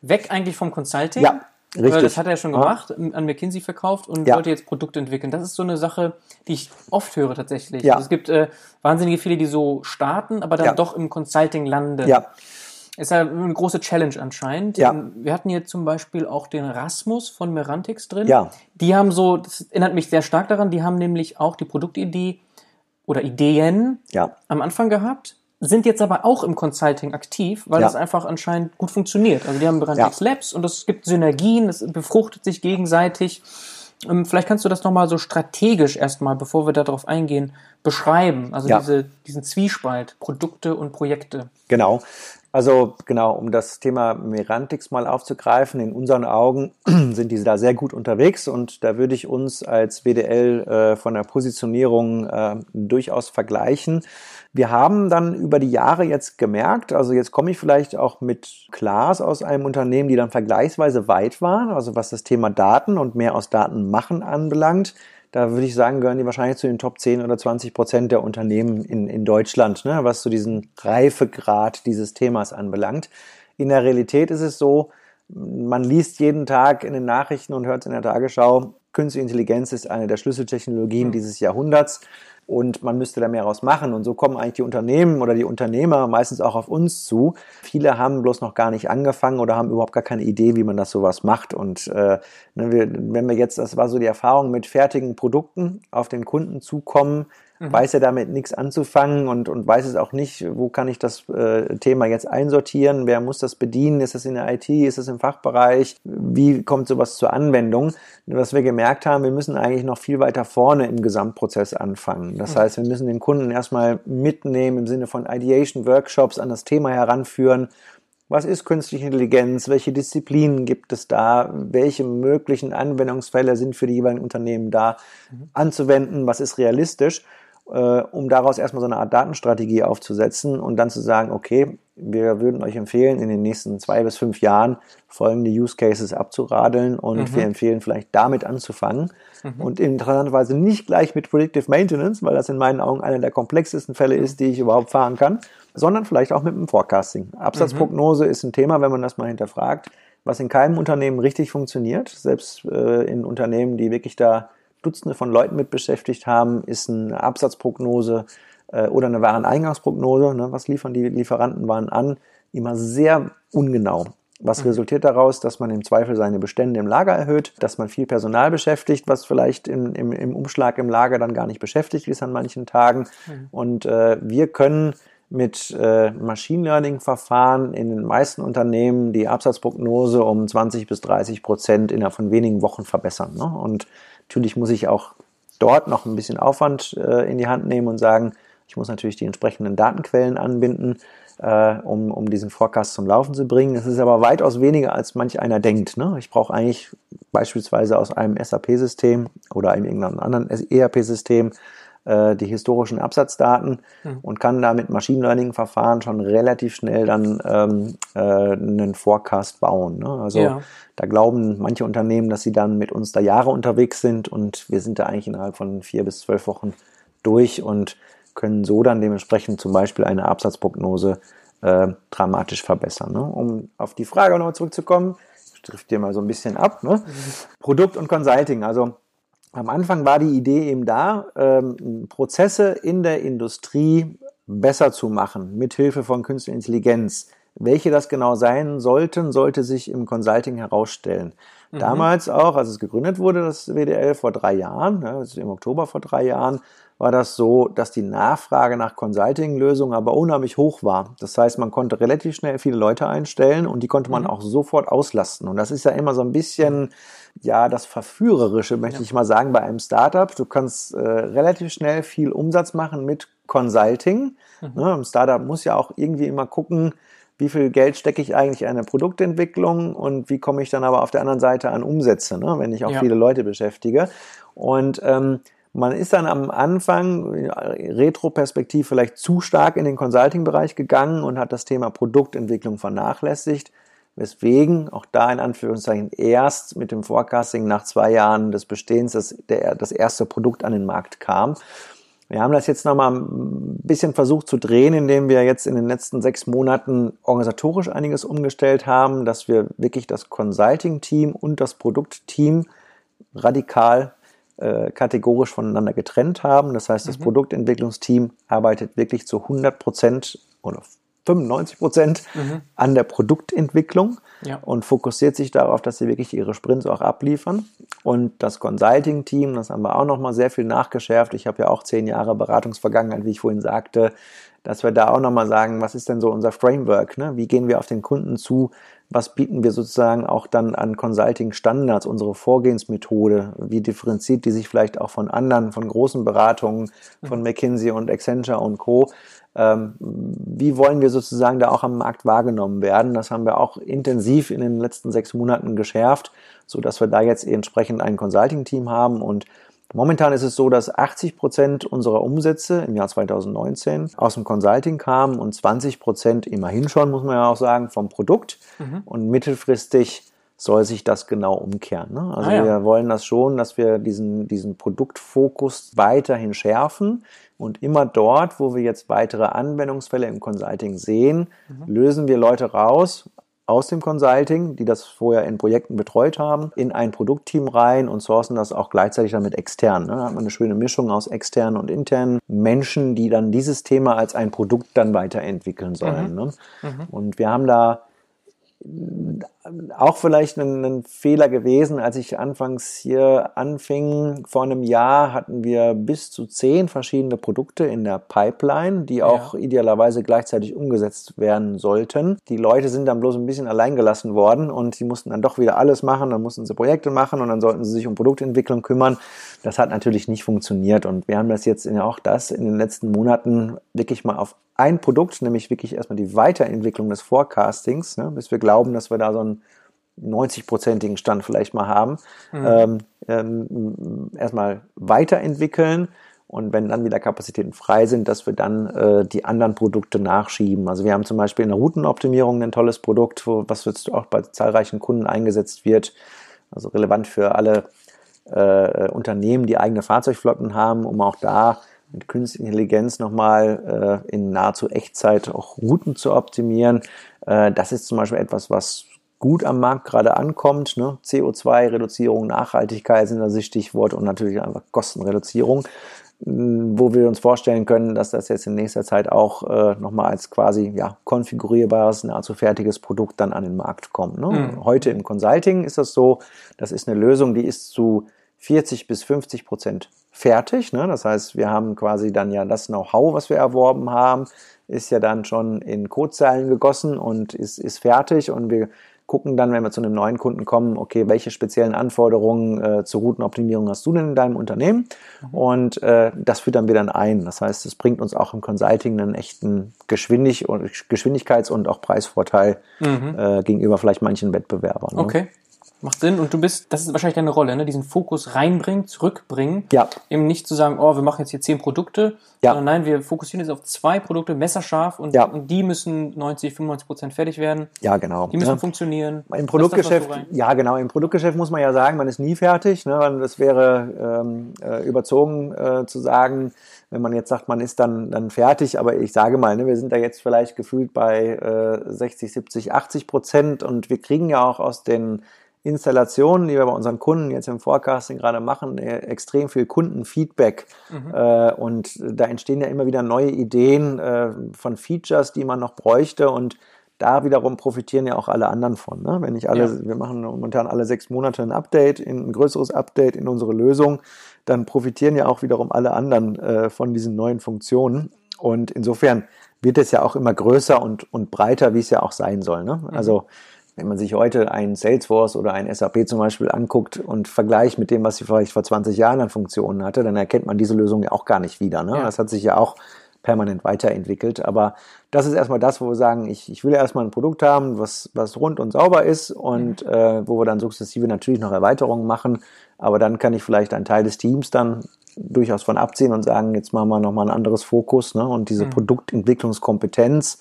weg eigentlich vom Consulting. Ja, richtig. Das hat er ja schon gemacht, ja. an McKinsey verkauft und wollte jetzt Produkte entwickeln. Das ist so eine Sache, die ich oft höre tatsächlich. Ja. Also es gibt äh, wahnsinnige viele, die so starten, aber dann doch im Consulting landen. Ja. Ist ja eine große Challenge anscheinend. Ja. Wir hatten hier zum Beispiel auch den Rasmus von Merantix drin. Ja. Die haben so, das erinnert mich sehr stark daran, die haben nämlich auch die Produktidee oder Ideen ja. am Anfang gehabt, sind jetzt aber auch im Consulting aktiv, weil ja. das einfach anscheinend gut funktioniert. Also die haben Brandix ja. Labs und es gibt Synergien, es befruchtet sich gegenseitig. Ähm, vielleicht kannst du das nochmal so strategisch erstmal, bevor wir darauf eingehen, beschreiben. Also ja. diese, diesen Zwiespalt, Produkte und Projekte. Genau. Also genau, um das Thema Merantix mal aufzugreifen, in unseren Augen [clears throat] sind diese da sehr gut unterwegs und da würde ich uns als BDL äh, von der Positionierung äh, durchaus vergleichen. Wir haben dann über die Jahre jetzt gemerkt, also jetzt komme ich vielleicht auch mit Klaas aus einem Unternehmen, die dann vergleichsweise weit waren, also was das Thema Daten und mehr aus Daten machen anbelangt da würde ich sagen, gehören die wahrscheinlich zu den Top 10 oder 20 Prozent der Unternehmen in, in Deutschland, ne, was so diesen Reifegrad dieses Themas anbelangt. In der Realität ist es so, man liest jeden Tag in den Nachrichten und hört es in der Tagesschau, Künstliche Intelligenz ist eine der Schlüsseltechnologien mhm. dieses Jahrhunderts und man müsste da mehr raus machen. Und so kommen eigentlich die Unternehmen oder die Unternehmer meistens auch auf uns zu. Viele haben bloß noch gar nicht angefangen oder haben überhaupt gar keine Idee, wie man das sowas macht. Und äh, ne, wenn wir jetzt, das war so die Erfahrung mit fertigen Produkten auf den Kunden zukommen, mhm. weiß er damit nichts anzufangen und, und weiß es auch nicht, wo kann ich das äh, Thema jetzt einsortieren, wer muss das bedienen, ist das in der IT, ist das im Fachbereich, wie kommt sowas zur Anwendung. Was wir gemerkt haben, wir müssen eigentlich noch viel weiter vorne im Gesamtprozess anfangen. Das mhm. heißt, wir müssen den Kunden erstmal mitnehmen im Sinne von Ideation Workshops an das Thema heranführen was ist künstliche Intelligenz? Welche Disziplinen gibt es da? Welche möglichen Anwendungsfälle sind für die jeweiligen Unternehmen da mhm. anzuwenden? Was ist realistisch? Äh, um daraus erstmal so eine Art Datenstrategie aufzusetzen und dann zu sagen, okay, wir würden euch empfehlen, in den nächsten zwei bis fünf Jahren folgende Use Cases abzuradeln und mhm. wir empfehlen vielleicht damit anzufangen mhm. und interessanterweise nicht gleich mit Predictive Maintenance, weil das in meinen Augen einer der komplexesten Fälle mhm. ist, die ich überhaupt fahren kann, sondern vielleicht auch mit dem Forecasting. Absatzprognose mhm. ist ein Thema, wenn man das mal hinterfragt, was in keinem Unternehmen richtig funktioniert, selbst äh, in Unternehmen, die wirklich da Dutzende von Leuten mit beschäftigt haben, ist eine Absatzprognose äh, oder eine Wareneingangsprognose. Ne? Was liefern die Lieferanten waren an? Immer sehr ungenau. Was mhm. resultiert daraus, dass man im Zweifel seine Bestände im Lager erhöht, dass man viel Personal beschäftigt, was vielleicht im, im, im Umschlag im Lager dann gar nicht beschäftigt ist an manchen Tagen. Mhm. Und äh, wir können mit äh, Machine Learning Verfahren in den meisten Unternehmen die Absatzprognose um 20 bis 30 Prozent innerhalb von wenigen Wochen verbessern. Ne? Und Natürlich muss ich auch dort noch ein bisschen Aufwand äh, in die Hand nehmen und sagen, ich muss natürlich die entsprechenden Datenquellen anbinden, äh, um, um diesen Forecast zum Laufen zu bringen. Es ist aber weitaus weniger, als manch einer denkt. Ne? Ich brauche eigentlich beispielsweise aus einem SAP-System oder einem irgendeinem anderen ERP-System äh, die historischen Absatzdaten mhm. und kann da mit Machine Learning-Verfahren schon relativ schnell dann ähm, äh, einen Forecast bauen. Ne? Also ja. da glauben manche Unternehmen, dass sie dann mit uns da Jahre unterwegs sind und wir sind da eigentlich innerhalb von vier bis zwölf Wochen durch und können so dann dementsprechend zum Beispiel eine Absatzprognose äh, dramatisch verbessern. Ne? Um auf die Frage nochmal zurückzukommen, ich trifft dir mal so ein bisschen ab. Ne? Mhm. Produkt und Consulting. Also am Anfang war die Idee eben da, ähm, Prozesse in der Industrie besser zu machen, mit Hilfe von künstlicher Intelligenz. Welche das genau sein sollten, sollte sich im Consulting herausstellen. Mhm. Damals auch, als es gegründet wurde, das WDL vor drei Jahren, ja, also im Oktober vor drei Jahren, war das so, dass die Nachfrage nach Consulting-Lösungen aber unheimlich hoch war. Das heißt, man konnte relativ schnell viele Leute einstellen und die konnte man mhm. auch sofort auslasten. Und das ist ja immer so ein bisschen, ja, das Verführerische, möchte ja. ich mal sagen, bei einem Startup. Du kannst äh, relativ schnell viel Umsatz machen mit Consulting. Mhm. Ne, ein Startup muss ja auch irgendwie immer gucken, wie viel Geld stecke ich eigentlich in eine Produktentwicklung und wie komme ich dann aber auf der anderen Seite an Umsätze, ne, wenn ich auch ja. viele Leute beschäftige. Und ähm, man ist dann am Anfang retroperspektiv vielleicht zu stark in den Consulting-Bereich gegangen und hat das Thema Produktentwicklung vernachlässigt, weswegen auch da in Anführungszeichen erst mit dem Forecasting nach zwei Jahren des Bestehens das, der, das erste Produkt an den Markt kam. Wir haben das jetzt nochmal ein bisschen versucht zu drehen, indem wir jetzt in den letzten sechs Monaten organisatorisch einiges umgestellt haben, dass wir wirklich das Consulting-Team und das Produktteam radikal äh, kategorisch voneinander getrennt haben. Das heißt, das mhm. Produktentwicklungsteam arbeitet wirklich zu 100 Prozent oder 95 Prozent mhm. an der Produktentwicklung ja. und fokussiert sich darauf, dass sie wirklich ihre Sprints auch abliefern. Und das Consulting-Team, das haben wir auch nochmal sehr viel nachgeschärft. Ich habe ja auch zehn Jahre Beratungsvergangenheit, wie ich vorhin sagte, dass wir da auch nochmal sagen, was ist denn so unser Framework? Ne? Wie gehen wir auf den Kunden zu? Was bieten wir sozusagen auch dann an Consulting-Standards, unsere Vorgehensmethode? Wie differenziert die sich vielleicht auch von anderen, von großen Beratungen, von mhm. McKinsey und Accenture und Co.? Ähm, wie wollen wir sozusagen da auch am Markt wahrgenommen werden? Das haben wir auch intensiv in den letzten sechs Monaten geschärft, so dass wir da jetzt entsprechend ein Consulting-Team haben und Momentan ist es so, dass 80 Prozent unserer Umsätze im Jahr 2019 aus dem Consulting kamen und 20 Prozent immerhin schon, muss man ja auch sagen, vom Produkt. Mhm. Und mittelfristig soll sich das genau umkehren. Ne? Also ah, ja. wir wollen das schon, dass wir diesen, diesen Produktfokus weiterhin schärfen und immer dort, wo wir jetzt weitere Anwendungsfälle im Consulting sehen, mhm. lösen wir Leute raus aus dem Consulting, die das vorher in Projekten betreut haben, in ein Produktteam rein und sourcen das auch gleichzeitig damit extern. Ne? Da hat man eine schöne Mischung aus externen und internen Menschen, die dann dieses Thema als ein Produkt dann weiterentwickeln sollen. Mhm. Ne? Mhm. Und wir haben da auch vielleicht ein, ein, Fehler gewesen, als ich anfangs hier anfing. Vor einem Jahr hatten wir bis zu zehn verschiedene Produkte in der Pipeline, die auch ja. idealerweise gleichzeitig umgesetzt werden sollten. Die Leute sind dann bloß ein bisschen alleingelassen worden und die mussten dann doch wieder alles machen. Dann mussten sie Projekte machen und dann sollten sie sich um Produktentwicklung kümmern. Das hat natürlich nicht funktioniert und wir haben das jetzt in, auch das in den letzten Monaten wirklich mal auf ein Produkt, nämlich wirklich erstmal die Weiterentwicklung des Forecastings, ne, bis wir glauben, dass wir da so einen 90-prozentigen Stand vielleicht mal haben, mhm. ähm, ähm, erstmal weiterentwickeln und wenn dann wieder Kapazitäten frei sind, dass wir dann äh, die anderen Produkte nachschieben. Also wir haben zum Beispiel in der Routenoptimierung ein tolles Produkt, wo, was jetzt auch bei zahlreichen Kunden eingesetzt wird, also relevant für alle äh, Unternehmen, die eigene Fahrzeugflotten haben, um auch da mit künstlicher Intelligenz nochmal äh, in nahezu Echtzeit auch Routen zu optimieren. Äh, das ist zum Beispiel etwas, was gut am Markt gerade ankommt. Ne? CO2-Reduzierung, Nachhaltigkeit sind da die Stichworte und natürlich einfach Kostenreduzierung, wo wir uns vorstellen können, dass das jetzt in nächster Zeit auch äh, nochmal als quasi ja, konfigurierbares, nahezu fertiges Produkt dann an den Markt kommt. Ne? Mhm. Heute im Consulting ist das so, das ist eine Lösung, die ist zu 40 bis 50 Prozent fertig. Ne? Das heißt, wir haben quasi dann ja das Know-how, was wir erworben haben, ist ja dann schon in Codezeilen gegossen und ist, ist fertig und wir gucken dann, wenn wir zu einem neuen Kunden kommen, okay, welche speziellen Anforderungen äh, zur Routenoptimierung hast du denn in deinem Unternehmen? Mhm. Und äh, das füttern wir dann ein. Das heißt, es bringt uns auch im Consulting einen echten Geschwindig Geschwindigkeits- und auch Preisvorteil mhm. äh, gegenüber vielleicht manchen Wettbewerbern. Ne? Okay. Macht Sinn und du bist, das ist wahrscheinlich deine Rolle, ne? diesen Fokus reinbringen, zurückbringen. Ja. Eben nicht zu sagen, oh, wir machen jetzt hier zehn Produkte, Ja. sondern nein, wir fokussieren jetzt auf zwei Produkte, messerscharf und, Ja. und die müssen 90, 95 Prozent fertig werden. Ja, genau. Die müssen Ja. funktionieren. Im Das das, Produktgeschäft, rein- ja genau, im Produktgeschäft muss man ja sagen, man ist nie fertig. Ne? Das wäre ähm, äh, überzogen äh, zu sagen, wenn man jetzt sagt, man ist dann, dann fertig. Aber ich sage mal, ne, wir sind da jetzt vielleicht gefühlt bei äh, 60, 70, 80 Prozent und wir kriegen ja auch aus den Installationen, die wir bei unseren Kunden jetzt im Forecasting gerade machen, äh, extrem viel Kundenfeedback. Äh, und da entstehen ja immer wieder neue Ideen äh, von Features, die man noch bräuchte. Und da wiederum profitieren ja auch alle anderen von. Ne? Wenn nicht alle, Ja. wir machen momentan alle sechs Monate ein Update, in, ein größeres Update in unsere Lösung, dann profitieren ja auch wiederum alle anderen äh, von diesen neuen Funktionen. Und insofern wird es ja auch immer größer und, und breiter, wie es ja auch sein soll. Ne? Also wenn man sich heute ein Salesforce oder ein SAP zum Beispiel anguckt und vergleicht mit dem, was sie vielleicht vor 20 Jahren an Funktionen hatte, dann erkennt man diese Lösung ja auch gar nicht wieder. Ne? Ja. Das hat sich ja auch permanent weiterentwickelt. Aber das ist erstmal das, wo wir sagen, ich, ich will erstmal ein Produkt haben, was, was rund und sauber ist und äh, wo wir dann sukzessive natürlich noch Erweiterungen machen. Aber dann kann ich vielleicht einen Teil des Teams dann durchaus von abziehen und sagen, jetzt machen wir nochmal ein anderes Fokus ne? und diese Produktentwicklungskompetenz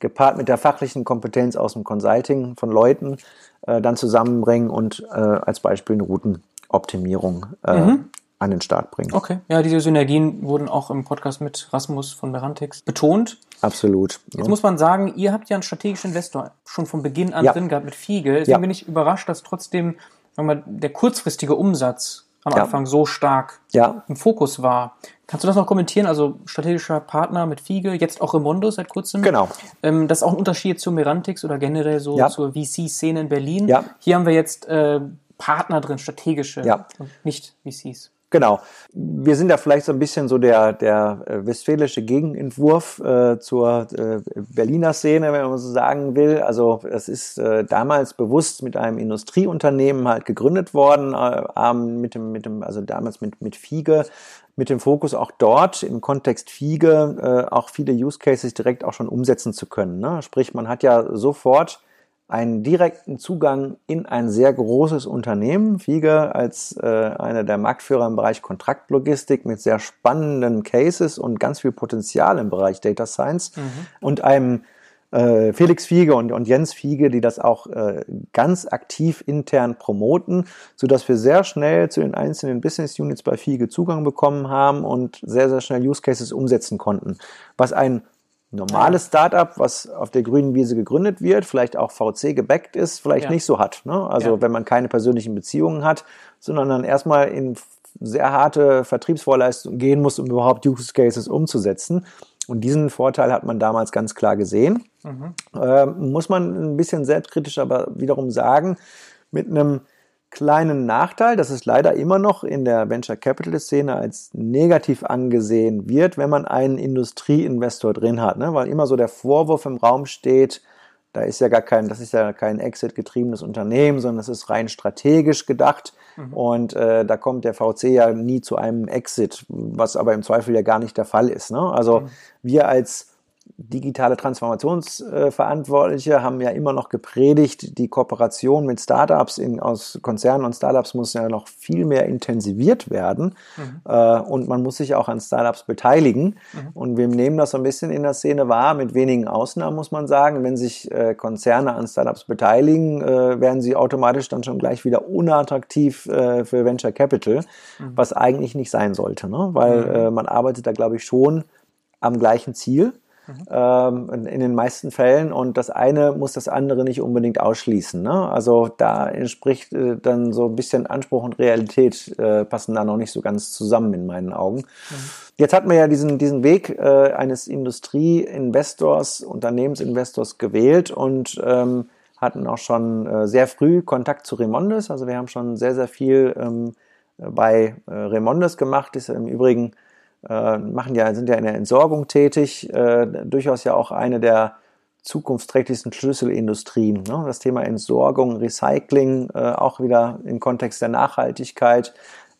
gepaart mit der fachlichen Kompetenz aus dem Consulting von Leuten äh, dann zusammenbringen und äh, als Beispiel eine Routenoptimierung äh, an den Start bringen. Okay, ja, diese Synergien wurden auch im Podcast mit Rasmus von Berantix betont. Absolut. Jetzt ne? muss man sagen, ihr habt ja einen strategischen Investor schon von Beginn an Ja. drin gehabt mit Fiege. Deswegen Ja. bin ich überrascht, dass trotzdem sagen wir der kurzfristige Umsatz am Ja. Anfang so stark Ja. im Fokus war. Kannst du das noch kommentieren? Also strategischer Partner mit Fiege, jetzt auch Remondo seit kurzem. Genau. Ähm, das ist auch ein Unterschied zu Merantix oder generell so Ja. zur VC-Szene in Berlin. Ja. Hier haben wir jetzt äh, Partner drin, strategische Ja. und nicht VCs. Genau. Wir sind da vielleicht so ein bisschen so der, der äh, westfälische Gegenentwurf äh, zur äh, Berliner Szene, wenn man so sagen will. Also es ist äh, damals bewusst mit einem Industrieunternehmen halt gegründet worden, äh, ähm, mit dem, mit dem, also damals mit, mit Fiege, mit dem Fokus auch dort im Kontext Fiege äh, auch viele Use Cases direkt auch schon umsetzen zu können. Ne? Sprich, man hat ja sofort einen direkten Zugang in ein sehr großes Unternehmen. Fiege als äh, einer der Marktführer im Bereich Kontraktlogistik mit sehr spannenden Cases und ganz viel Potenzial im Bereich Data Science und einem äh, Felix Fiege und, und Jens Fiege, die das auch äh, ganz aktiv intern promoten, so dass wir sehr schnell zu den einzelnen Business Units bei Fiege Zugang bekommen haben und sehr, sehr schnell Use Cases umsetzen konnten. Was ein normales Startup, was auf der grünen Wiese gegründet wird, vielleicht auch VC gebackt ist, vielleicht Ja. nicht so hat. Ne? Also Ja. wenn man keine persönlichen Beziehungen hat, sondern dann erstmal in sehr harte Vertriebsvorleistungen gehen muss, um überhaupt Use Cases umzusetzen. Und diesen Vorteil hat man damals ganz klar gesehen. Ähm, muss man ein bisschen selbstkritisch aber wiederum sagen, mit einem kleinen Nachteil, dass es leider immer noch in der Venture Capital Szene als negativ angesehen wird, wenn man einen Industrieinvestor drin hat, ne? weil immer so der Vorwurf im Raum steht, da ist ja gar kein, das ist ja kein Exit-getriebenes Unternehmen, sondern es ist rein strategisch gedacht. Und äh, da kommt der VC ja nie zu einem Exit, was aber im Zweifel ja gar nicht der Fall ist. Ne? Also wir als digitale Transformationsverantwortliche haben ja immer noch gepredigt, die Kooperation mit Startups in, aus Konzernen und Startups muss ja noch viel mehr intensiviert werden. Äh, und man muss sich auch an Startups beteiligen. Und wir nehmen das so ein bisschen in der Szene wahr, mit wenigen Ausnahmen muss man sagen, wenn sich äh, Konzerne an Startups beteiligen, äh, werden sie automatisch dann schon gleich wieder unattraktiv für Venture Capital, was eigentlich nicht sein sollte, ne? weil äh, man arbeitet da glaube ich schon am gleichen Ziel ähm, in- den meisten Fällen und das eine muss das andere nicht unbedingt ausschließen. Ne? Also da entspricht äh, dann so ein bisschen Anspruch und Realität äh, passen da noch nicht so ganz zusammen in meinen Augen. Jetzt hat man ja diesen, diesen Weg äh, eines Industrieinvestors, Unternehmensinvestors gewählt und ähm, hatten auch schon äh, sehr früh Kontakt zu Remondes. Also wir haben schon sehr, sehr viel ähm, bei äh, Remondes gemacht. Ist im Übrigen machen ja, sind ja in der Entsorgung tätig, äh, durchaus ja auch eine der zukunftsträchtigsten Schlüsselindustrien. Ne? Das Thema Entsorgung, Recycling, äh, auch wieder im Kontext der Nachhaltigkeit,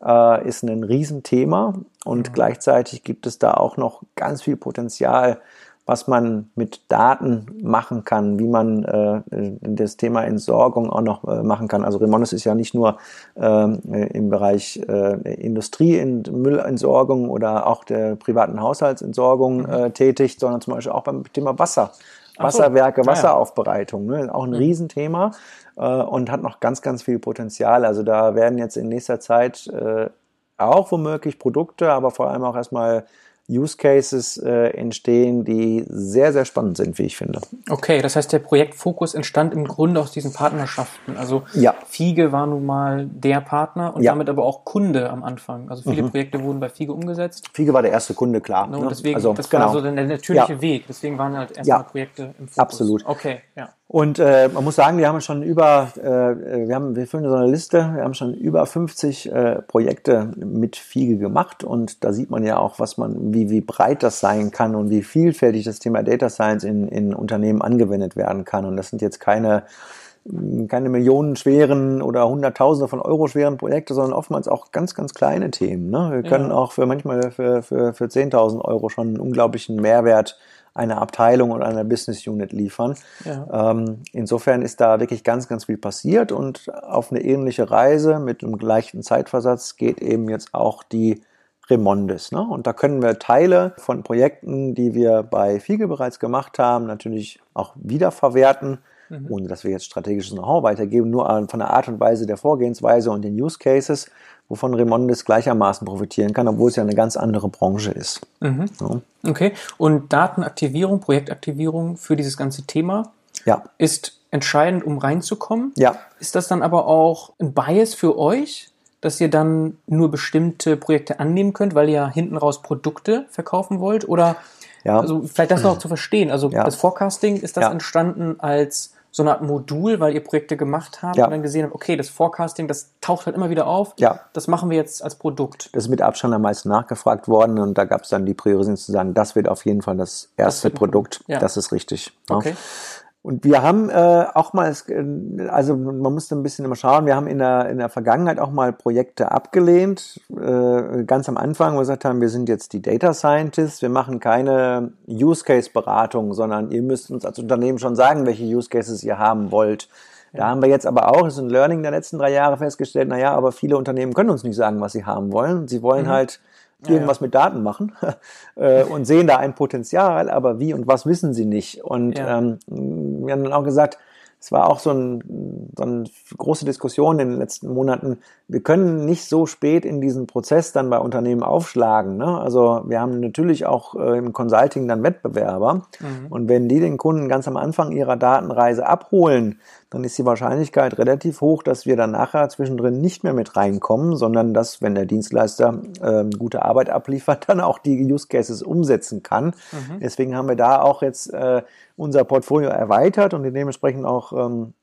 äh, ist ein Riesenthema und gleichzeitig gibt es da auch noch ganz viel Potenzial, was man mit Daten machen kann, wie man äh, das Thema Entsorgung auch noch äh, machen kann. Also Remondes ist ja nicht nur ähm, äh, im Bereich äh, Industrie in Müllentsorgung oder auch der privaten Haushaltsentsorgung mhm. äh, tätig, sondern zum Beispiel auch beim Thema Wasser. Wasserwerke, so. Wasseraufbereitung, ne? auch ein mhm. Riesenthema äh, und hat noch ganz, ganz viel Potenzial. Also da werden jetzt in nächster Zeit äh, auch womöglich Produkte, aber vor allem auch erstmal Use Cases äh, entstehen, die sehr, sehr spannend sind, wie ich finde. Okay, das heißt, der Projektfokus entstand im Grunde aus diesen Partnerschaften. Also ja. Fiege war nun mal der Partner und ja. damit aber auch Kunde am Anfang. Also viele mhm. Projekte wurden bei Fiege umgesetzt. Fiege war der erste Kunde, klar. Ne? Und deswegen, also, das war genau. so der natürliche ja. Weg. Deswegen waren halt erstmal Projekte im Fokus. Absolut. Okay, ja. Und äh, man muss sagen, wir haben schon über, äh, wir haben, wir führen so eine Liste, wir haben schon über 50 äh, Projekte mit Fiege gemacht und da sieht man ja auch, was man, wie, wie breit das sein kann und wie vielfältig das Thema Data Science in, in Unternehmen angewendet werden kann. Und das sind jetzt keine keine millionenschweren oder hunderttausende von Euro schweren Projekte, sondern oftmals auch ganz, ganz kleine Themen. Ne? Wir können ja. auch für manchmal für, für, für 10.000 Euro schon einen unglaublichen Mehrwert einer Abteilung oder einer Business Unit liefern. Ja. Ähm, insofern ist da wirklich ganz, ganz viel passiert und auf eine ähnliche Reise mit einem leichten Zeitversatz geht eben jetzt auch die Remondes. Ne? Und da können wir Teile von Projekten, die wir bei Fiege bereits gemacht haben, natürlich auch wiederverwerten, mhm. ohne dass wir jetzt strategisches Know-how weitergeben, nur von der Art und Weise der Vorgehensweise und den Use Cases wovon Remondes gleichermaßen profitieren kann, obwohl es ja eine ganz andere Branche ist. Mhm. Ja. Okay. Und Datenaktivierung, Projektaktivierung für dieses ganze Thema ja. ist entscheidend, um reinzukommen. Ja. Ist das dann aber auch ein Bias für euch, dass ihr dann nur bestimmte Projekte annehmen könnt, weil ihr ja hinten raus Produkte verkaufen wollt? Oder ja. also vielleicht das noch zu verstehen. Also ja. das Forecasting, ist das ja. entstanden als so eine Art Modul, weil ihr Projekte gemacht habt ja. und dann gesehen habt, okay, das Forecasting, das taucht halt immer wieder auf. Ja. Das machen wir jetzt als Produkt. Das ist mit Abstand am meisten nachgefragt worden und da gab es dann die Priorisierung zu sagen, das wird auf jeden Fall das erste das Produkt. Ja. Das ist richtig. Okay. Ja. Und wir haben äh, auch mal, äh, also man musste ein bisschen immer schauen, wir haben in der, in der Vergangenheit auch mal Projekte abgelehnt, äh, ganz am Anfang, wo wir gesagt haben, wir sind jetzt die Data Scientists, wir machen keine Use Case Beratung, sondern ihr müsst uns als Unternehmen schon sagen, welche Use Cases ihr haben wollt. Da haben wir jetzt aber auch, das ist ein Learning der letzten drei Jahre festgestellt, naja, aber viele Unternehmen können uns nicht sagen, was sie haben wollen. Sie wollen mhm. halt irgendwas ja, ja. mit Daten machen [laughs] äh, und sehen da ein Potenzial, aber wie und was wissen sie nicht. Und ja. ähm, wir haben dann auch gesagt, es war auch so, ein, so eine große Diskussion in den letzten Monaten. Wir können nicht so spät in diesen Prozess dann bei Unternehmen aufschlagen. Ne? Also wir haben natürlich auch äh, im Consulting dann Wettbewerber. Mhm. Und wenn die den Kunden ganz am Anfang ihrer Datenreise abholen, dann ist die Wahrscheinlichkeit relativ hoch, dass wir dann nachher zwischendrin nicht mehr mit reinkommen, sondern dass, wenn der Dienstleister äh, gute Arbeit abliefert, [laughs] dann auch die Use Cases umsetzen kann. Mhm. Deswegen haben wir da auch jetzt äh, unser Portfolio erweitert und dementsprechend auch ähm,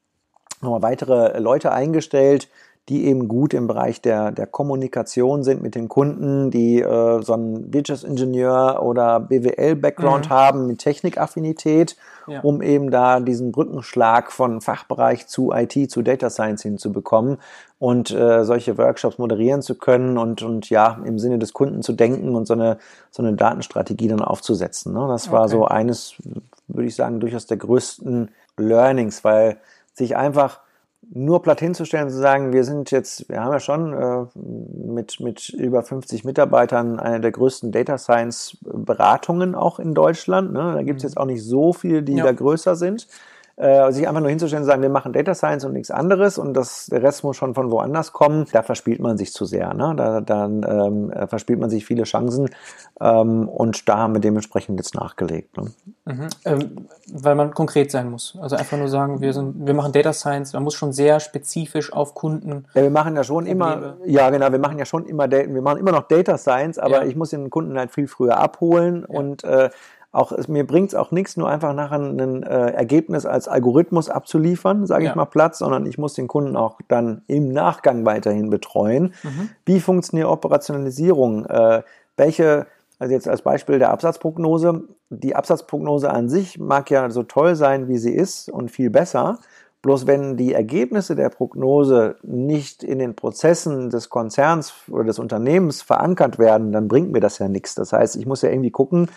nochmal weitere Leute eingestellt, die eben gut im Bereich der, der Kommunikation sind mit den Kunden, die äh, so einen Wirtschaftsingenieur oder BWL-Background mhm. haben mit Technikaffinität, ja. um eben da diesen Brückenschlag von Fachbereich zu IT, zu Data Science hinzubekommen und äh, solche Workshops moderieren zu können und, und ja, im Sinne des Kunden zu denken und so eine, so eine Datenstrategie dann aufzusetzen. Ne? Das war okay. so eines, würde ich sagen, durchaus der größten Learnings, weil sich einfach nur platt hinzustellen und zu sagen, wir sind jetzt, wir haben ja schon äh, mit, mit über 50 Mitarbeitern eine der größten Data Science Beratungen auch in Deutschland. Ne? Da gibt es mhm. jetzt auch nicht so viele, die ja. da größer sind. Äh, sich einfach nur hinzustellen und sagen, wir machen Data Science und nichts anderes und das, der Rest muss schon von woanders kommen, da verspielt man sich zu sehr. Ne? Da dann ähm, äh, verspielt man sich viele Chancen ähm, und da haben wir dementsprechend jetzt nachgelegt. Ne? Mhm. Ähm, weil man konkret sein muss. Also einfach nur sagen, wir sind, wir machen Data Science, man muss schon sehr spezifisch auf Kunden. Ja, wir machen ja schon Probleme. immer, ja genau, wir machen ja schon immer, wir machen immer noch Data Science, aber ja. ich muss den Kunden halt viel früher abholen ja. und äh, auch mir bringt es auch nichts, nur einfach nachher ein äh, Ergebnis als Algorithmus abzuliefern, sage ja. ich mal Platz, sondern ich muss den Kunden auch dann im Nachgang weiterhin betreuen. Mhm. Wie funktioniert Operationalisierung? Äh, welche, also jetzt als Beispiel der Absatzprognose, die Absatzprognose an sich mag ja so toll sein, wie sie ist und viel besser. Bloß wenn die Ergebnisse der Prognose nicht in den Prozessen des Konzerns oder des Unternehmens verankert werden, dann bringt mir das ja nichts. Das heißt, ich muss ja irgendwie gucken,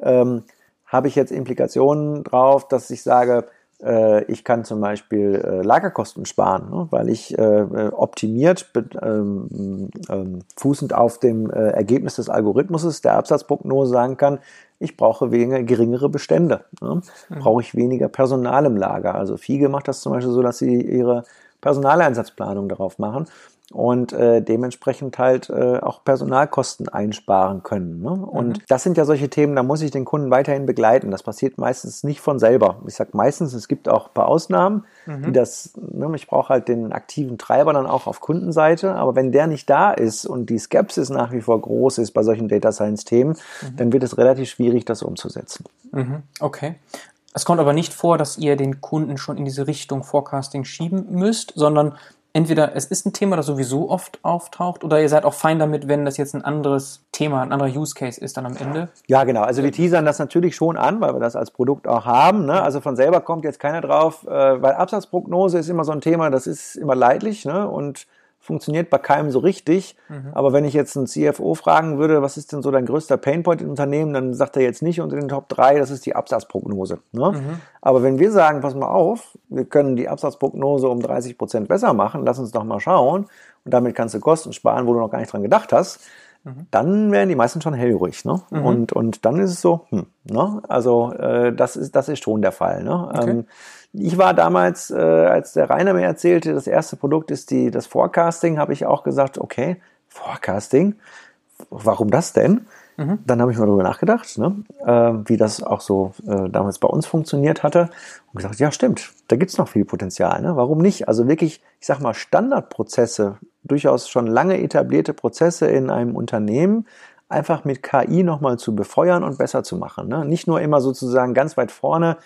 ähm, habe ich jetzt Implikationen drauf, dass ich sage, äh, ich kann zum Beispiel äh, Lagerkosten sparen, ne, weil ich äh, optimiert, ähm, ähm, fußend auf dem äh, Ergebnis des Algorithmuses der Absatzprognose sagen kann, ich brauche weniger, geringere Bestände, ne, mhm. brauche ich weniger Personal im Lager. Also Fiege macht das zum Beispiel so, dass sie ihre Personaleinsatzplanung darauf machen und äh, dementsprechend halt äh, auch Personalkosten einsparen können. Ne? Und mhm. das sind ja solche Themen, da muss ich den Kunden weiterhin begleiten. Das passiert meistens nicht von selber. Ich sage meistens, es gibt auch ein paar Ausnahmen, mhm. die das, ne, ich brauche halt den aktiven Treiber dann auch auf Kundenseite, aber wenn der nicht da ist und die Skepsis nach wie vor groß ist bei solchen Data Science Themen, mhm. dann wird es relativ schwierig, das umzusetzen. Mhm. Okay. Es kommt aber nicht vor, dass ihr den Kunden schon in diese Richtung Forecasting schieben müsst, sondern entweder es ist ein Thema, das sowieso oft auftaucht, oder ihr seid auch fein damit, wenn das jetzt ein anderes Thema, ein anderer Use Case ist dann am Ende. Ja, genau. Also wir teasern das natürlich schon an, weil wir das als Produkt auch haben. Ne? Also von selber kommt jetzt keiner drauf, äh, weil Absatzprognose ist immer so ein Thema, das ist immer leidlich ne? und funktioniert bei keinem so richtig. Mhm. Aber wenn ich jetzt einen CFO fragen würde, was ist denn so dein größter Painpoint im Unternehmen, dann sagt er jetzt nicht unter den Top 3, das ist die Absatzprognose. Ne? Mhm. Aber wenn wir sagen, pass mal auf, wir können die Absatzprognose um 30 Prozent besser machen, lass uns doch mal schauen und damit kannst du Kosten sparen, wo du noch gar nicht dran gedacht hast, mhm. dann werden die meisten schon hellruhig. Ne? Mhm. Und, und dann ist es so, hm, ne? also äh, das, ist, das ist schon der Fall. Ne? Okay. Ähm, ich war damals, äh, als der Rainer mir erzählte, das erste Produkt ist die, das Forecasting, habe ich auch gesagt, okay, Forecasting, warum das denn? Mhm. Dann habe ich mal darüber nachgedacht, ne, äh, wie das auch so äh, damals bei uns funktioniert hatte und gesagt, ja stimmt, da gibt's noch viel Potenzial. Ne? Warum nicht? Also wirklich, ich sag mal, Standardprozesse, durchaus schon lange etablierte Prozesse in einem Unternehmen, einfach mit KI nochmal zu befeuern und besser zu machen. Ne? Nicht nur immer sozusagen ganz weit vorne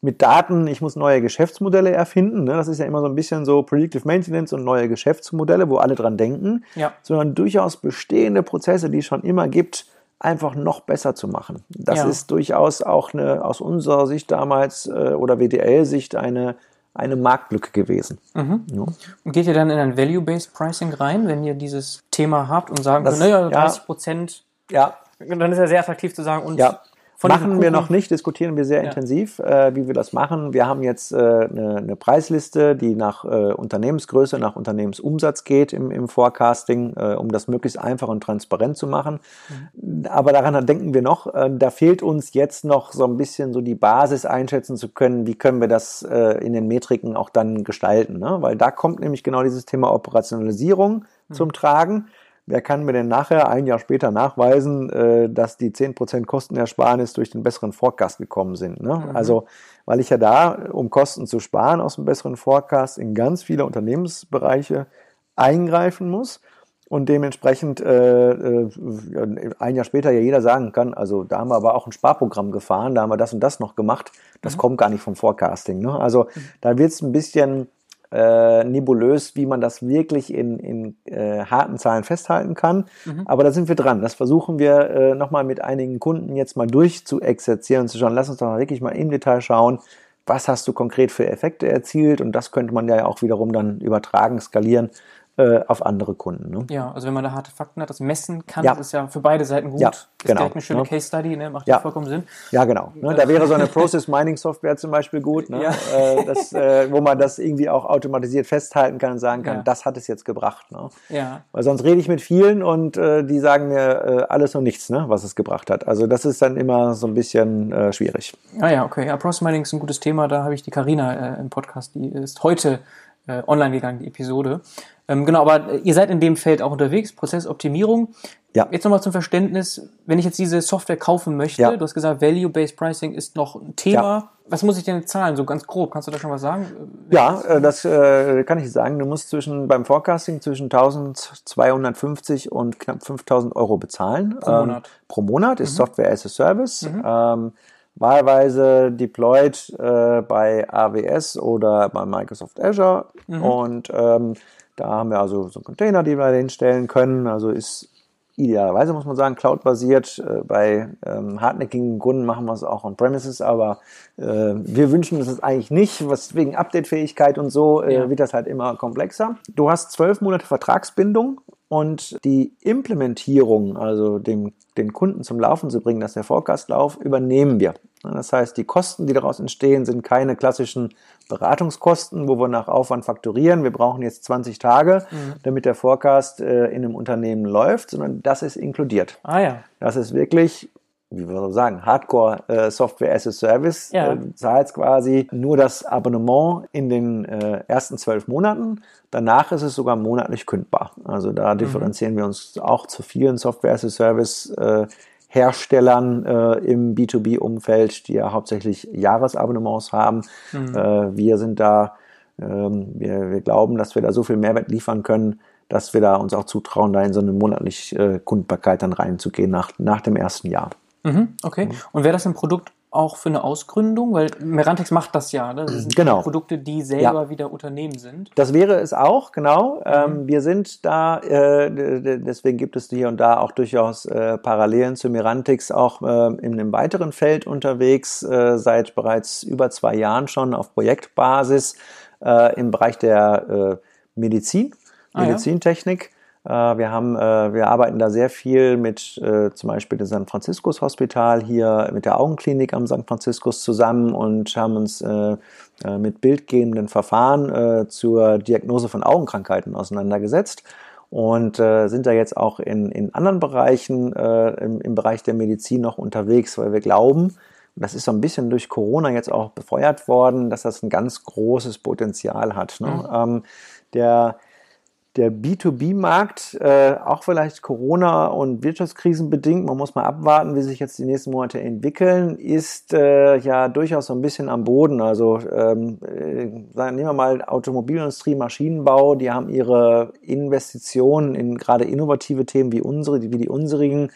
mit Daten, ich muss neue Geschäftsmodelle erfinden. Ne? Das ist ja immer so ein bisschen so Predictive Maintenance und neue Geschäftsmodelle, wo alle dran denken, ja. sondern durchaus bestehende Prozesse, die es schon immer gibt, einfach noch besser zu machen. Das ja. ist durchaus auch eine, aus unserer Sicht damals äh, oder WDL-Sicht eine, eine Marktlücke gewesen. Mhm. Ja. Und geht ihr dann in ein Value-Based Pricing rein, wenn ihr dieses Thema habt und sagen könnt, naja, 30 Prozent, ja. dann ist ja sehr attraktiv zu sagen, und ja. Machen wir noch nicht, diskutieren wir sehr ja. intensiv, äh, wie wir das machen. Wir haben jetzt äh, eine, eine, Preisliste, die nach äh, Unternehmensgröße, nach Unternehmensumsatz geht im, im Forecasting, äh, um das möglichst einfach und transparent zu machen. Mhm. Aber daran denken wir noch. Äh, da fehlt uns jetzt noch so ein bisschen so die Basis einschätzen zu können, wie können wir das äh, in den Metriken auch dann gestalten. Ne? Weil da kommt nämlich genau dieses Thema Operationalisierung mhm. zum Tragen Wer kann mir denn nachher, ein Jahr später, nachweisen, äh, dass die 10% Kostenersparnis durch den besseren Forecast gekommen sind? Ne? Mhm. Also, weil ich ja da, um Kosten zu sparen aus dem besseren Forecast, in ganz viele Unternehmensbereiche eingreifen muss und dementsprechend äh, äh, ein Jahr später ja jeder sagen kann, also da haben wir aber auch ein Sparprogramm gefahren, da haben wir das und das noch gemacht, das mhm. kommt gar nicht vom Forecasting. Ne? Also mhm. da wird es ein bisschen äh, nebulös, wie man das wirklich in, in äh, harten Zahlen festhalten kann. Mhm. Aber da sind wir dran. Das versuchen wir äh, nochmal mit einigen Kunden jetzt mal durchzuexerzieren und zu schauen, lass uns doch mal wirklich mal im Detail schauen, was hast du konkret für Effekte erzielt und das könnte man ja auch wiederum dann übertragen, skalieren äh, auf andere Kunden. Ne? Ja, also wenn man da harte Fakten hat, das messen kann, ja. das ist ja für beide Seiten gut. Ja, ist genau. direkt eine schöne ja. Case Study, ne? macht ja. vollkommen Sinn. Ja, genau. Ne? Da wäre so eine [laughs] Process Mining Software zum Beispiel gut, ne? Äh, das, äh, wo man das irgendwie auch automatisiert festhalten kann und sagen kann, das hat es jetzt gebracht. Ne? Ja. Weil sonst rede ich mit vielen und äh, die sagen mir äh, alles und nichts, ne? was es gebracht hat. Also das ist dann immer so ein bisschen schwierig. Ah ja, okay. Ja, Process Mining ist ein gutes Thema. Da habe ich die Karina im Podcast, die ist heute online gegangen, die Episode. Ähm, genau, aber ihr seid in dem Feld auch unterwegs, Prozessoptimierung. Ja. Jetzt nochmal zum Verständnis, wenn ich jetzt diese Software kaufen möchte, ja. du hast gesagt, Value-Based Pricing ist noch ein Thema. Ja. Was muss ich denn zahlen? So ganz grob, kannst du da schon was sagen? Ja, äh, das äh, kann ich sagen. Du musst zwischen beim Forecasting zwischen 1250 und knapp 5000 Euro bezahlen. Pro Monat. Ähm, pro Monat ist mhm. Software as a Service. Mhm. Ähm, wahlweise deployed äh, bei AWS oder bei Microsoft Azure. Mhm. Und ähm, da haben wir also so Container, die wir hinstellen können. Also ist idealerweise, muss man sagen, cloud-basiert. Äh, bei ähm, hartnäckigen Kunden machen wir es auch on-premises, aber äh, wir wünschen es eigentlich nicht. Was wegen Update-Fähigkeit und so äh, ja. wird das halt immer komplexer. Du hast zwölf Monate Vertragsbindung und die Implementierung, also dem, den Kunden zum Laufen zu bringen, dass der Forecast-Lauf, übernehmen wir. Das heißt, die Kosten, die daraus entstehen, sind keine klassischen Beratungskosten, wo wir nach Aufwand fakturieren. Wir brauchen jetzt 20 Tage, mhm. damit der Forecast äh, in einem Unternehmen läuft, sondern das ist inkludiert. Ah ja. Das ist wirklich wie wir so sagen, Hardcore äh, Software as a Service. Ja. Äh, zahlt quasi nur das Abonnement in den äh, ersten zwölf Monaten. Danach ist es sogar monatlich kündbar. Also da mhm. differenzieren wir uns auch zu vielen Software as a Service äh, Herstellern äh, im B2B-Umfeld, die ja hauptsächlich Jahresabonnements haben. Mhm. Äh, wir sind da, ähm, wir, wir glauben, dass wir da so viel Mehrwert liefern können, dass wir da uns auch zutrauen, da in so eine monatliche äh, Kundbarkeit dann reinzugehen nach, nach dem ersten Jahr. Mhm, okay. Mhm. Und wäre das ein Produkt auch für eine Ausgründung? Weil Merantex macht das ja. Ne? Das sind genau. Produkte, die selber ja. wieder Unternehmen sind. Das wäre es auch, genau. Mhm. Ähm, wir sind da, äh, deswegen gibt es hier und da auch durchaus äh, Parallelen zu Merantex auch äh, in einem weiteren Feld unterwegs, äh, seit bereits über zwei Jahren schon auf Projektbasis äh, im Bereich der äh, Medizin, ah, Medizintechnik. Ja äh, wir haben, äh, wir arbeiten da sehr viel mit äh, zum Beispiel dem St. Franziskus Hospital hier mit der Augenklinik am St. Franziskus zusammen und haben uns mit bildgebenden Verfahren zur Diagnose von Augenkrankheiten auseinandergesetzt und sind da jetzt auch in, in anderen Bereichen im, im Bereich der Medizin noch unterwegs, weil wir glauben, das ist so ein bisschen durch Corona jetzt auch befeuert worden, dass das ein ganz großes Potenzial hat. Ne? Mhm. Ähm, der der B2B-Markt, äh, auch vielleicht Corona- und Wirtschaftskrisen bedingt, man muss mal abwarten, wie sich jetzt die nächsten Monate entwickeln, ist äh, ja durchaus so ein bisschen am Boden. Also ähm, äh, nehmen wir mal Automobilindustrie, Maschinenbau, die haben ihre Investitionen in gerade innovative Themen wie unsere, wie die unserigen,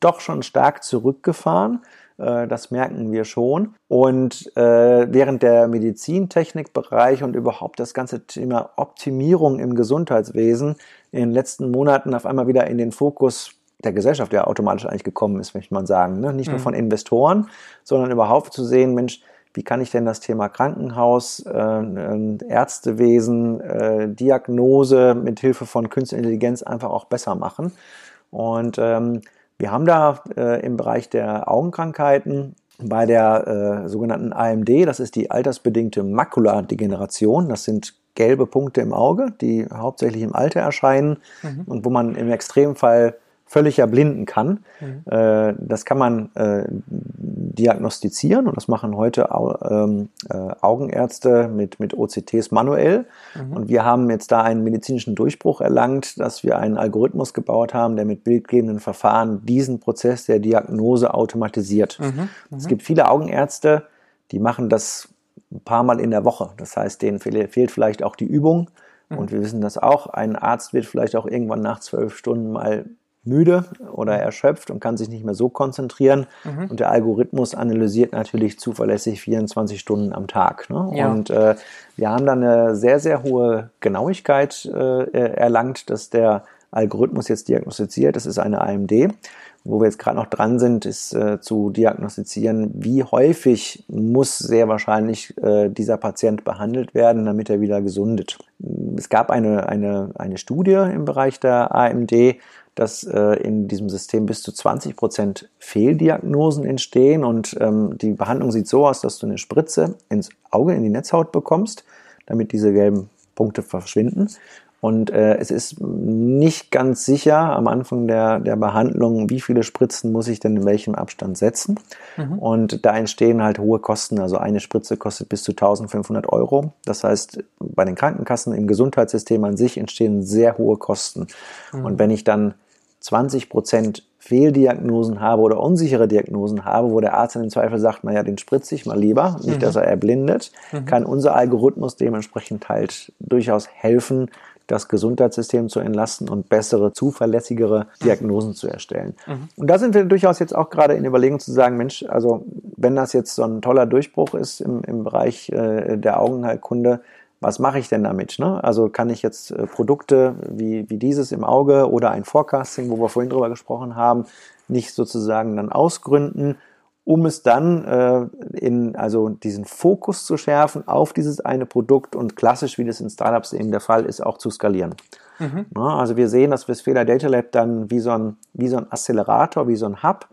doch schon stark zurückgefahren. Äh, das merken wir schon. Und äh, während der Medizintechnikbereich und überhaupt das ganze Thema Optimierung im Gesundheitswesen in den letzten Monaten auf einmal wieder in den Fokus der Gesellschaft ja automatisch eigentlich gekommen ist, möchte man sagen. Ne? Nicht nur mhm. von Investoren, sondern überhaupt zu sehen, Mensch, wie kann ich denn das Thema Krankenhaus, äh, Ärztewesen, äh, Diagnose mit Hilfe von Künstlicher Intelligenz einfach auch besser machen? Und ähm, wir haben da äh, im Bereich der Augenkrankheiten bei der äh, sogenannten AMD, das ist die altersbedingte Makuladegeneration, das sind gelbe Punkte im Auge, die hauptsächlich im Alter erscheinen mhm. und wo man im Extremfall völlig erblinden kann. Mhm. Äh, das kann man äh, diagnostizieren und das machen heute ähm, äh, Augenärzte mit, mit OCTs manuell. Mhm. Und wir haben jetzt da einen medizinischen Durchbruch erlangt, dass wir einen Algorithmus gebaut haben, der mit bildgebenden Verfahren diesen Prozess der Diagnose automatisiert. Mhm. Es gibt viele Augenärzte, die machen das ein paar Mal in der Woche. Das heißt, denen fehlt vielleicht auch die Übung. Mhm. Und wir wissen das auch. Ein Arzt wird vielleicht auch irgendwann nach zwölf Stunden mal müde oder mhm. erschöpft und kann sich nicht mehr so konzentrieren. Mhm. Und der Algorithmus analysiert natürlich zuverlässig 24 Stunden am Tag. Ne? Ja. Und äh, wir haben dann eine sehr, sehr hohe Genauigkeit äh, erlangt, dass der Algorithmus jetzt diagnostiziert. Das ist eine AMD. Wo wir jetzt gerade noch dran sind, ist äh, zu diagnostizieren, wie häufig muss sehr wahrscheinlich äh, dieser Patient behandelt werden, damit er wieder gesundet. Es gab eine, eine, eine Studie im Bereich der AMD, dass äh, in diesem System bis zu 20 Prozent Fehldiagnosen entstehen und ähm, die Behandlung sieht so aus, dass du eine Spritze ins Auge, in die Netzhaut bekommst, damit diese gelben Punkte verschwinden. Und äh, es ist nicht ganz sicher am Anfang der, der Behandlung, wie viele Spritzen muss ich denn in welchem Abstand setzen. Mhm. Und da entstehen halt hohe Kosten. Also eine Spritze kostet bis zu 1500 Euro. Das heißt, bei den Krankenkassen im Gesundheitssystem an sich entstehen sehr hohe Kosten. Mhm. Und wenn ich dann 20 Prozent Fehldiagnosen habe oder unsichere Diagnosen habe, wo der Arzt im Zweifel sagt, naja, den spritze ich mal lieber, nicht, mhm. dass er erblindet, mhm. kann unser Algorithmus dementsprechend halt durchaus helfen, das Gesundheitssystem zu entlasten und bessere, zuverlässigere mhm. Diagnosen mhm. zu erstellen. Mhm. Und da sind wir durchaus jetzt auch gerade in Überlegung zu sagen, Mensch, also wenn das jetzt so ein toller Durchbruch ist im, im Bereich äh, der Augenheilkunde, was mache ich denn damit? Ne? Also kann ich jetzt äh, Produkte wie, wie dieses im Auge oder ein Forecasting, wo wir vorhin drüber gesprochen haben, nicht sozusagen dann ausgründen, um es dann äh, in also diesen Fokus zu schärfen auf dieses eine Produkt und klassisch, wie das in Startups eben der Fall ist, auch zu skalieren. Mhm. Also wir sehen das Westfäler Data Lab dann wie so ein, wie so ein Accelerator, wie so ein Hub,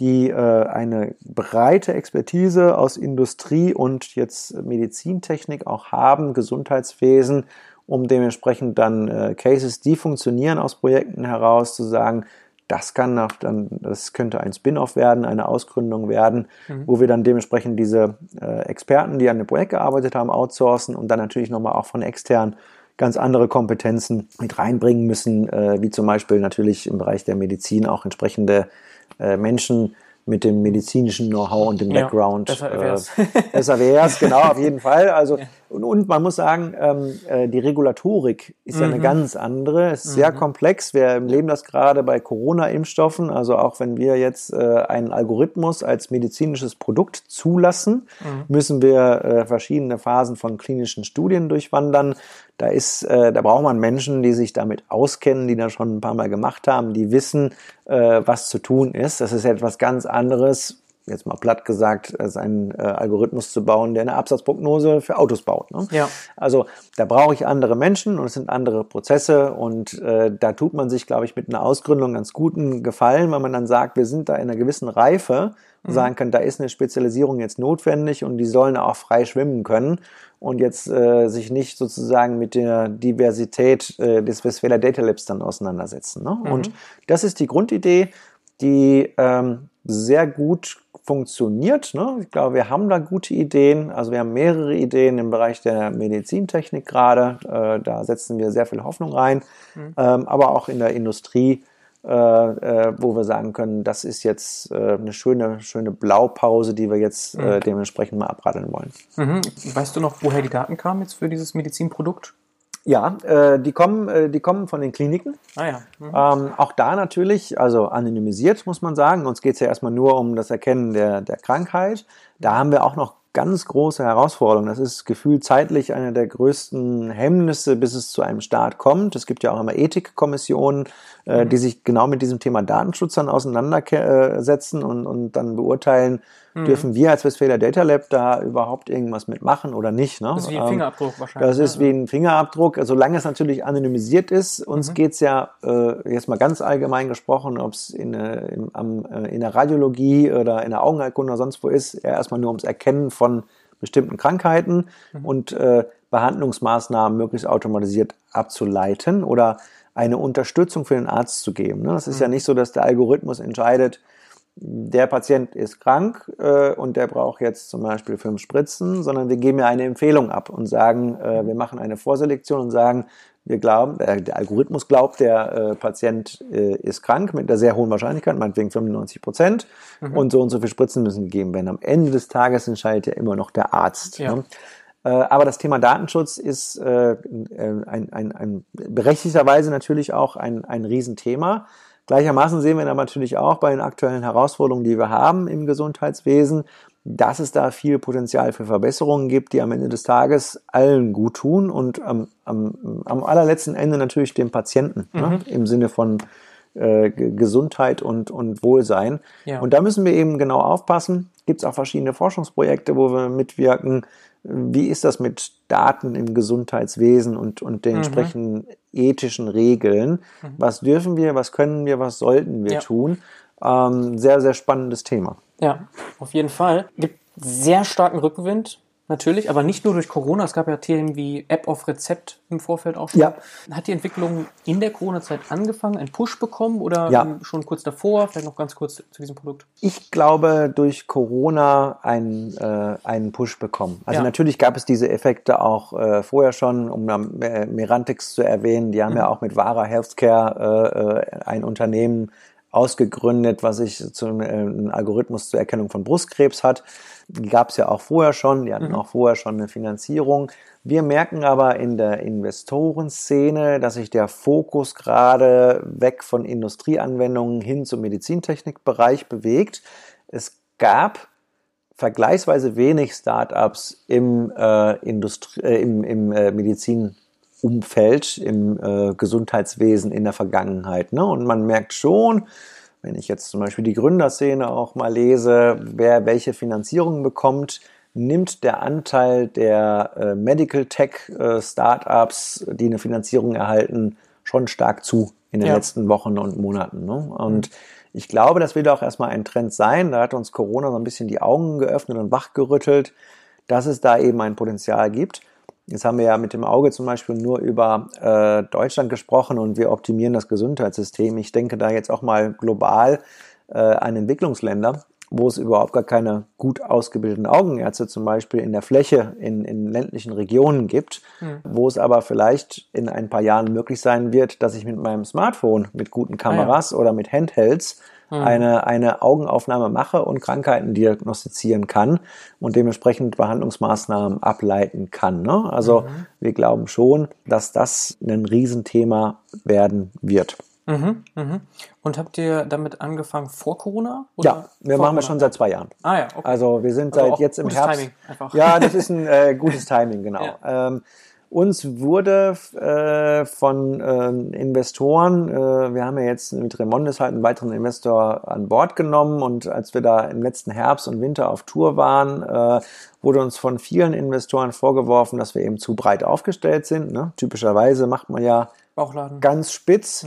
die äh, eine breite Expertise aus Industrie und jetzt Medizintechnik auch haben, Gesundheitswesen, um dementsprechend dann äh, Cases, die funktionieren aus Projekten heraus, zu sagen, das kann nach, dann, das könnte ein Spin-off werden, eine Ausgründung werden, mhm. wo wir dann dementsprechend diese äh, Experten, die an dem Projekt gearbeitet haben, outsourcen und dann natürlich nochmal auch von extern ganz andere Kompetenzen mit reinbringen müssen, äh, wie zum Beispiel natürlich im Bereich der Medizin auch entsprechende äh, Menschen mit dem medizinischen Know-how und dem Background. Ja, besser wär's. Äh, besser wär's, genau, auf jeden Fall. Also, [laughs] ja. Und, und, man muss sagen, ähm, äh, die Regulatorik ist mhm. ja eine mhm. ganz andere. Es ist mhm. sehr komplex. Wir erleben das gerade bei Corona-Impfstoffen. Also auch wenn wir jetzt äh, einen Algorithmus als medizinisches Produkt zulassen, mhm. müssen wir äh, verschiedene Phasen von klinischen Studien durchwandern. Da ist, äh, da braucht man Menschen, die sich damit auskennen, die das schon ein paar Mal gemacht haben, die wissen, äh, was zu tun ist. Das ist etwas ganz anderes, jetzt mal platt gesagt, als einen äh, Algorithmus zu bauen, der eine Absatzprognose für Autos baut. Ne? Ja. Also da brauche ich andere Menschen und es sind andere Prozesse und äh, da tut man sich, glaube ich, mit einer Ausgründung ganz guten Gefallen, weil man dann sagt, wir sind da in einer gewissen Reife und mhm. sagen kann, da ist eine Spezialisierung jetzt notwendig und die sollen auch frei schwimmen können und jetzt äh, sich nicht sozusagen mit der Diversität äh, des Westfäler Data Labs dann auseinandersetzen. Ne? Mhm. Und das ist die Grundidee, die ähm, sehr gut funktioniert. Ne? Ich glaube, wir haben da gute Ideen. Also wir haben mehrere Ideen im Bereich der Medizintechnik gerade. Äh, da setzen wir sehr viel Hoffnung rein. Mhm. Ähm, aber auch in der Industrie äh, äh, wo wir sagen können, das ist jetzt äh, eine schöne, schöne Blaupause, die wir jetzt äh, mhm. dementsprechend mal abradeln wollen. Mhm. Weißt du noch, woher die Daten kamen jetzt für dieses Medizinprodukt? Ja, äh, die kommen, äh, die kommen von den Kliniken. Ah ja. Mhm. Ähm, auch da natürlich, also anonymisiert muss man sagen. Uns geht es ja erstmal nur um das Erkennen der, der Krankheit. Da haben wir auch noch ganz große Herausforderung. Das ist gefühlt zeitlich eine der größten Hemmnisse, bis es zu einem Start kommt. Es gibt ja auch immer Ethikkommissionen, äh, die sich genau mit diesem Thema Datenschutz dann auseinandersetzen und, und dann beurteilen, mhm. dürfen wir als Westfalia Data Lab da überhaupt irgendwas mitmachen oder nicht. Ne? Das ist wie ein ähm, Fingerabdruck wahrscheinlich. Das ist ne? wie ein Fingerabdruck, solange es natürlich anonymisiert ist. Uns mhm. geht's ja äh, jetzt mal ganz allgemein gesprochen, ob es in, äh, in, äh, in der Radiologie oder in der Augenheilkunde oder sonst wo ist, ja erstmal nur ums Erkennen von bestimmten Krankheiten mhm. und äh, Behandlungsmaßnahmen möglichst automatisiert abzuleiten oder eine Unterstützung für den Arzt zu geben. Ne? Es ist mhm. ja nicht so, dass der Algorithmus entscheidet, der Patient ist krank äh, und der braucht jetzt zum Beispiel fünf Spritzen, sondern wir geben ja eine Empfehlung ab und sagen, äh, wir machen eine Vorselektion und sagen, wir glauben, äh, der Algorithmus glaubt, der äh, Patient ist krank mit einer sehr hohen Wahrscheinlichkeit, meinetwegen 95 Prozent, mhm. und so und so viele Spritzen müssen gegeben werden. Am Ende des Tages entscheidet ja immer noch der Arzt. Ja. Ne? Äh, aber das Thema Datenschutz ist äh, ein, ein, ein berechtigterweise natürlich auch ein, ein Riesenthema. Gleichermaßen sehen wir aber natürlich auch bei den aktuellen Herausforderungen, die wir haben im Gesundheitswesen, dass es da viel Potenzial für Verbesserungen gibt, die am Ende des Tages allen gut tun und am, am, am allerletzten Ende natürlich dem Patienten ne, mhm. ne, im Sinne von äh, Gesundheit und, und Wohlsein. Ja. Und da müssen wir eben genau aufpassen. Gibt es auch verschiedene Forschungsprojekte, wo wir mitwirken, wie ist das mit Daten im Gesundheitswesen und, und den mhm. entsprechenden ethischen Regeln? Mhm. Was dürfen wir, was können wir, was sollten wir ja. tun? Ähm, sehr, sehr spannendes Thema. Ja, auf jeden Fall. Gibt sehr starken Rückenwind natürlich, aber nicht nur durch Corona. Es gab ja Themen wie App auf Rezept im Vorfeld auch schon. Ja. Hat die Entwicklung in der Corona-Zeit angefangen, einen Push bekommen oder ja. schon kurz davor? Vielleicht noch ganz kurz zu diesem Produkt. Ich glaube, durch Corona einen, äh, einen Push bekommen. Also ja. natürlich gab es diese Effekte auch äh, vorher schon, um äh, Merantix zu erwähnen. Die haben mhm. ja auch mit Vara Healthcare äh, äh ein Unternehmen ausgegründet, was sich zum äh, Algorithmus zur Erkennung von Brustkrebs hat. Die gab es ja auch vorher schon, die hatten mhm. auch vorher schon eine Finanzierung. Wir merken aber in der Investorenszene, dass sich der Fokus gerade weg von Industrieanwendungen hin zum Medizintechnikbereich bewegt. Es gab vergleichsweise wenig Startups im, äh, Industrie, äh, im, im äh, Medizinumfeld, im äh, Gesundheitswesen in der Vergangenheit. Ne? Und man merkt schon, wenn ich jetzt zum Beispiel die Gründerszene auch mal lese, wer welche Finanzierung bekommt, nimmt der Anteil der äh, Medical Tech äh, Startups, die eine Finanzierung erhalten, schon stark zu in den Ja. letzten Wochen und Monaten. Ne? Und ich glaube, das wird auch erstmal ein Trend sein. Da hat uns Corona so ein bisschen die Augen geöffnet und wachgerüttelt, dass es da eben ein Potenzial gibt. Jetzt haben wir ja mit dem Auge zum Beispiel nur über äh, Deutschland gesprochen und wir optimieren das Gesundheitssystem. Ich denke da jetzt auch mal global äh, an Entwicklungsländer, wo es überhaupt gar keine gut ausgebildeten Augenärzte zum Beispiel in der Fläche in, in ländlichen Regionen gibt, wo es aber vielleicht in ein paar Jahren möglich sein wird, dass ich mit meinem Smartphone, mit guten Kameras oder mit Handhelds eine, eine Augenaufnahme mache und Krankheiten diagnostizieren kann und dementsprechend Behandlungsmaßnahmen ableiten kann. Ne? Also wir glauben schon, dass das ein Riesenthema werden wird. Mhm, mhm. Und habt ihr damit angefangen vor Corona? Ja, wir machen wir Corona? schon seit zwei Jahren. Ah ja, okay. Also wir sind Also seit jetzt im gutes Herbst. Timing einfach. Ja, das ist ein äh, gutes Timing, [laughs] genau. Ja. Ähm, uns wurde äh, von ähm, Investoren, äh, wir haben ja jetzt mit Remondes halt einen weiteren Investor an Bord genommen und als wir da im letzten Herbst und Winter auf Tour waren, äh, wurde uns von vielen Investoren vorgeworfen, dass wir eben zu breit aufgestellt sind. Ne? Typischerweise macht man ja Bauchladen. ganz spitz.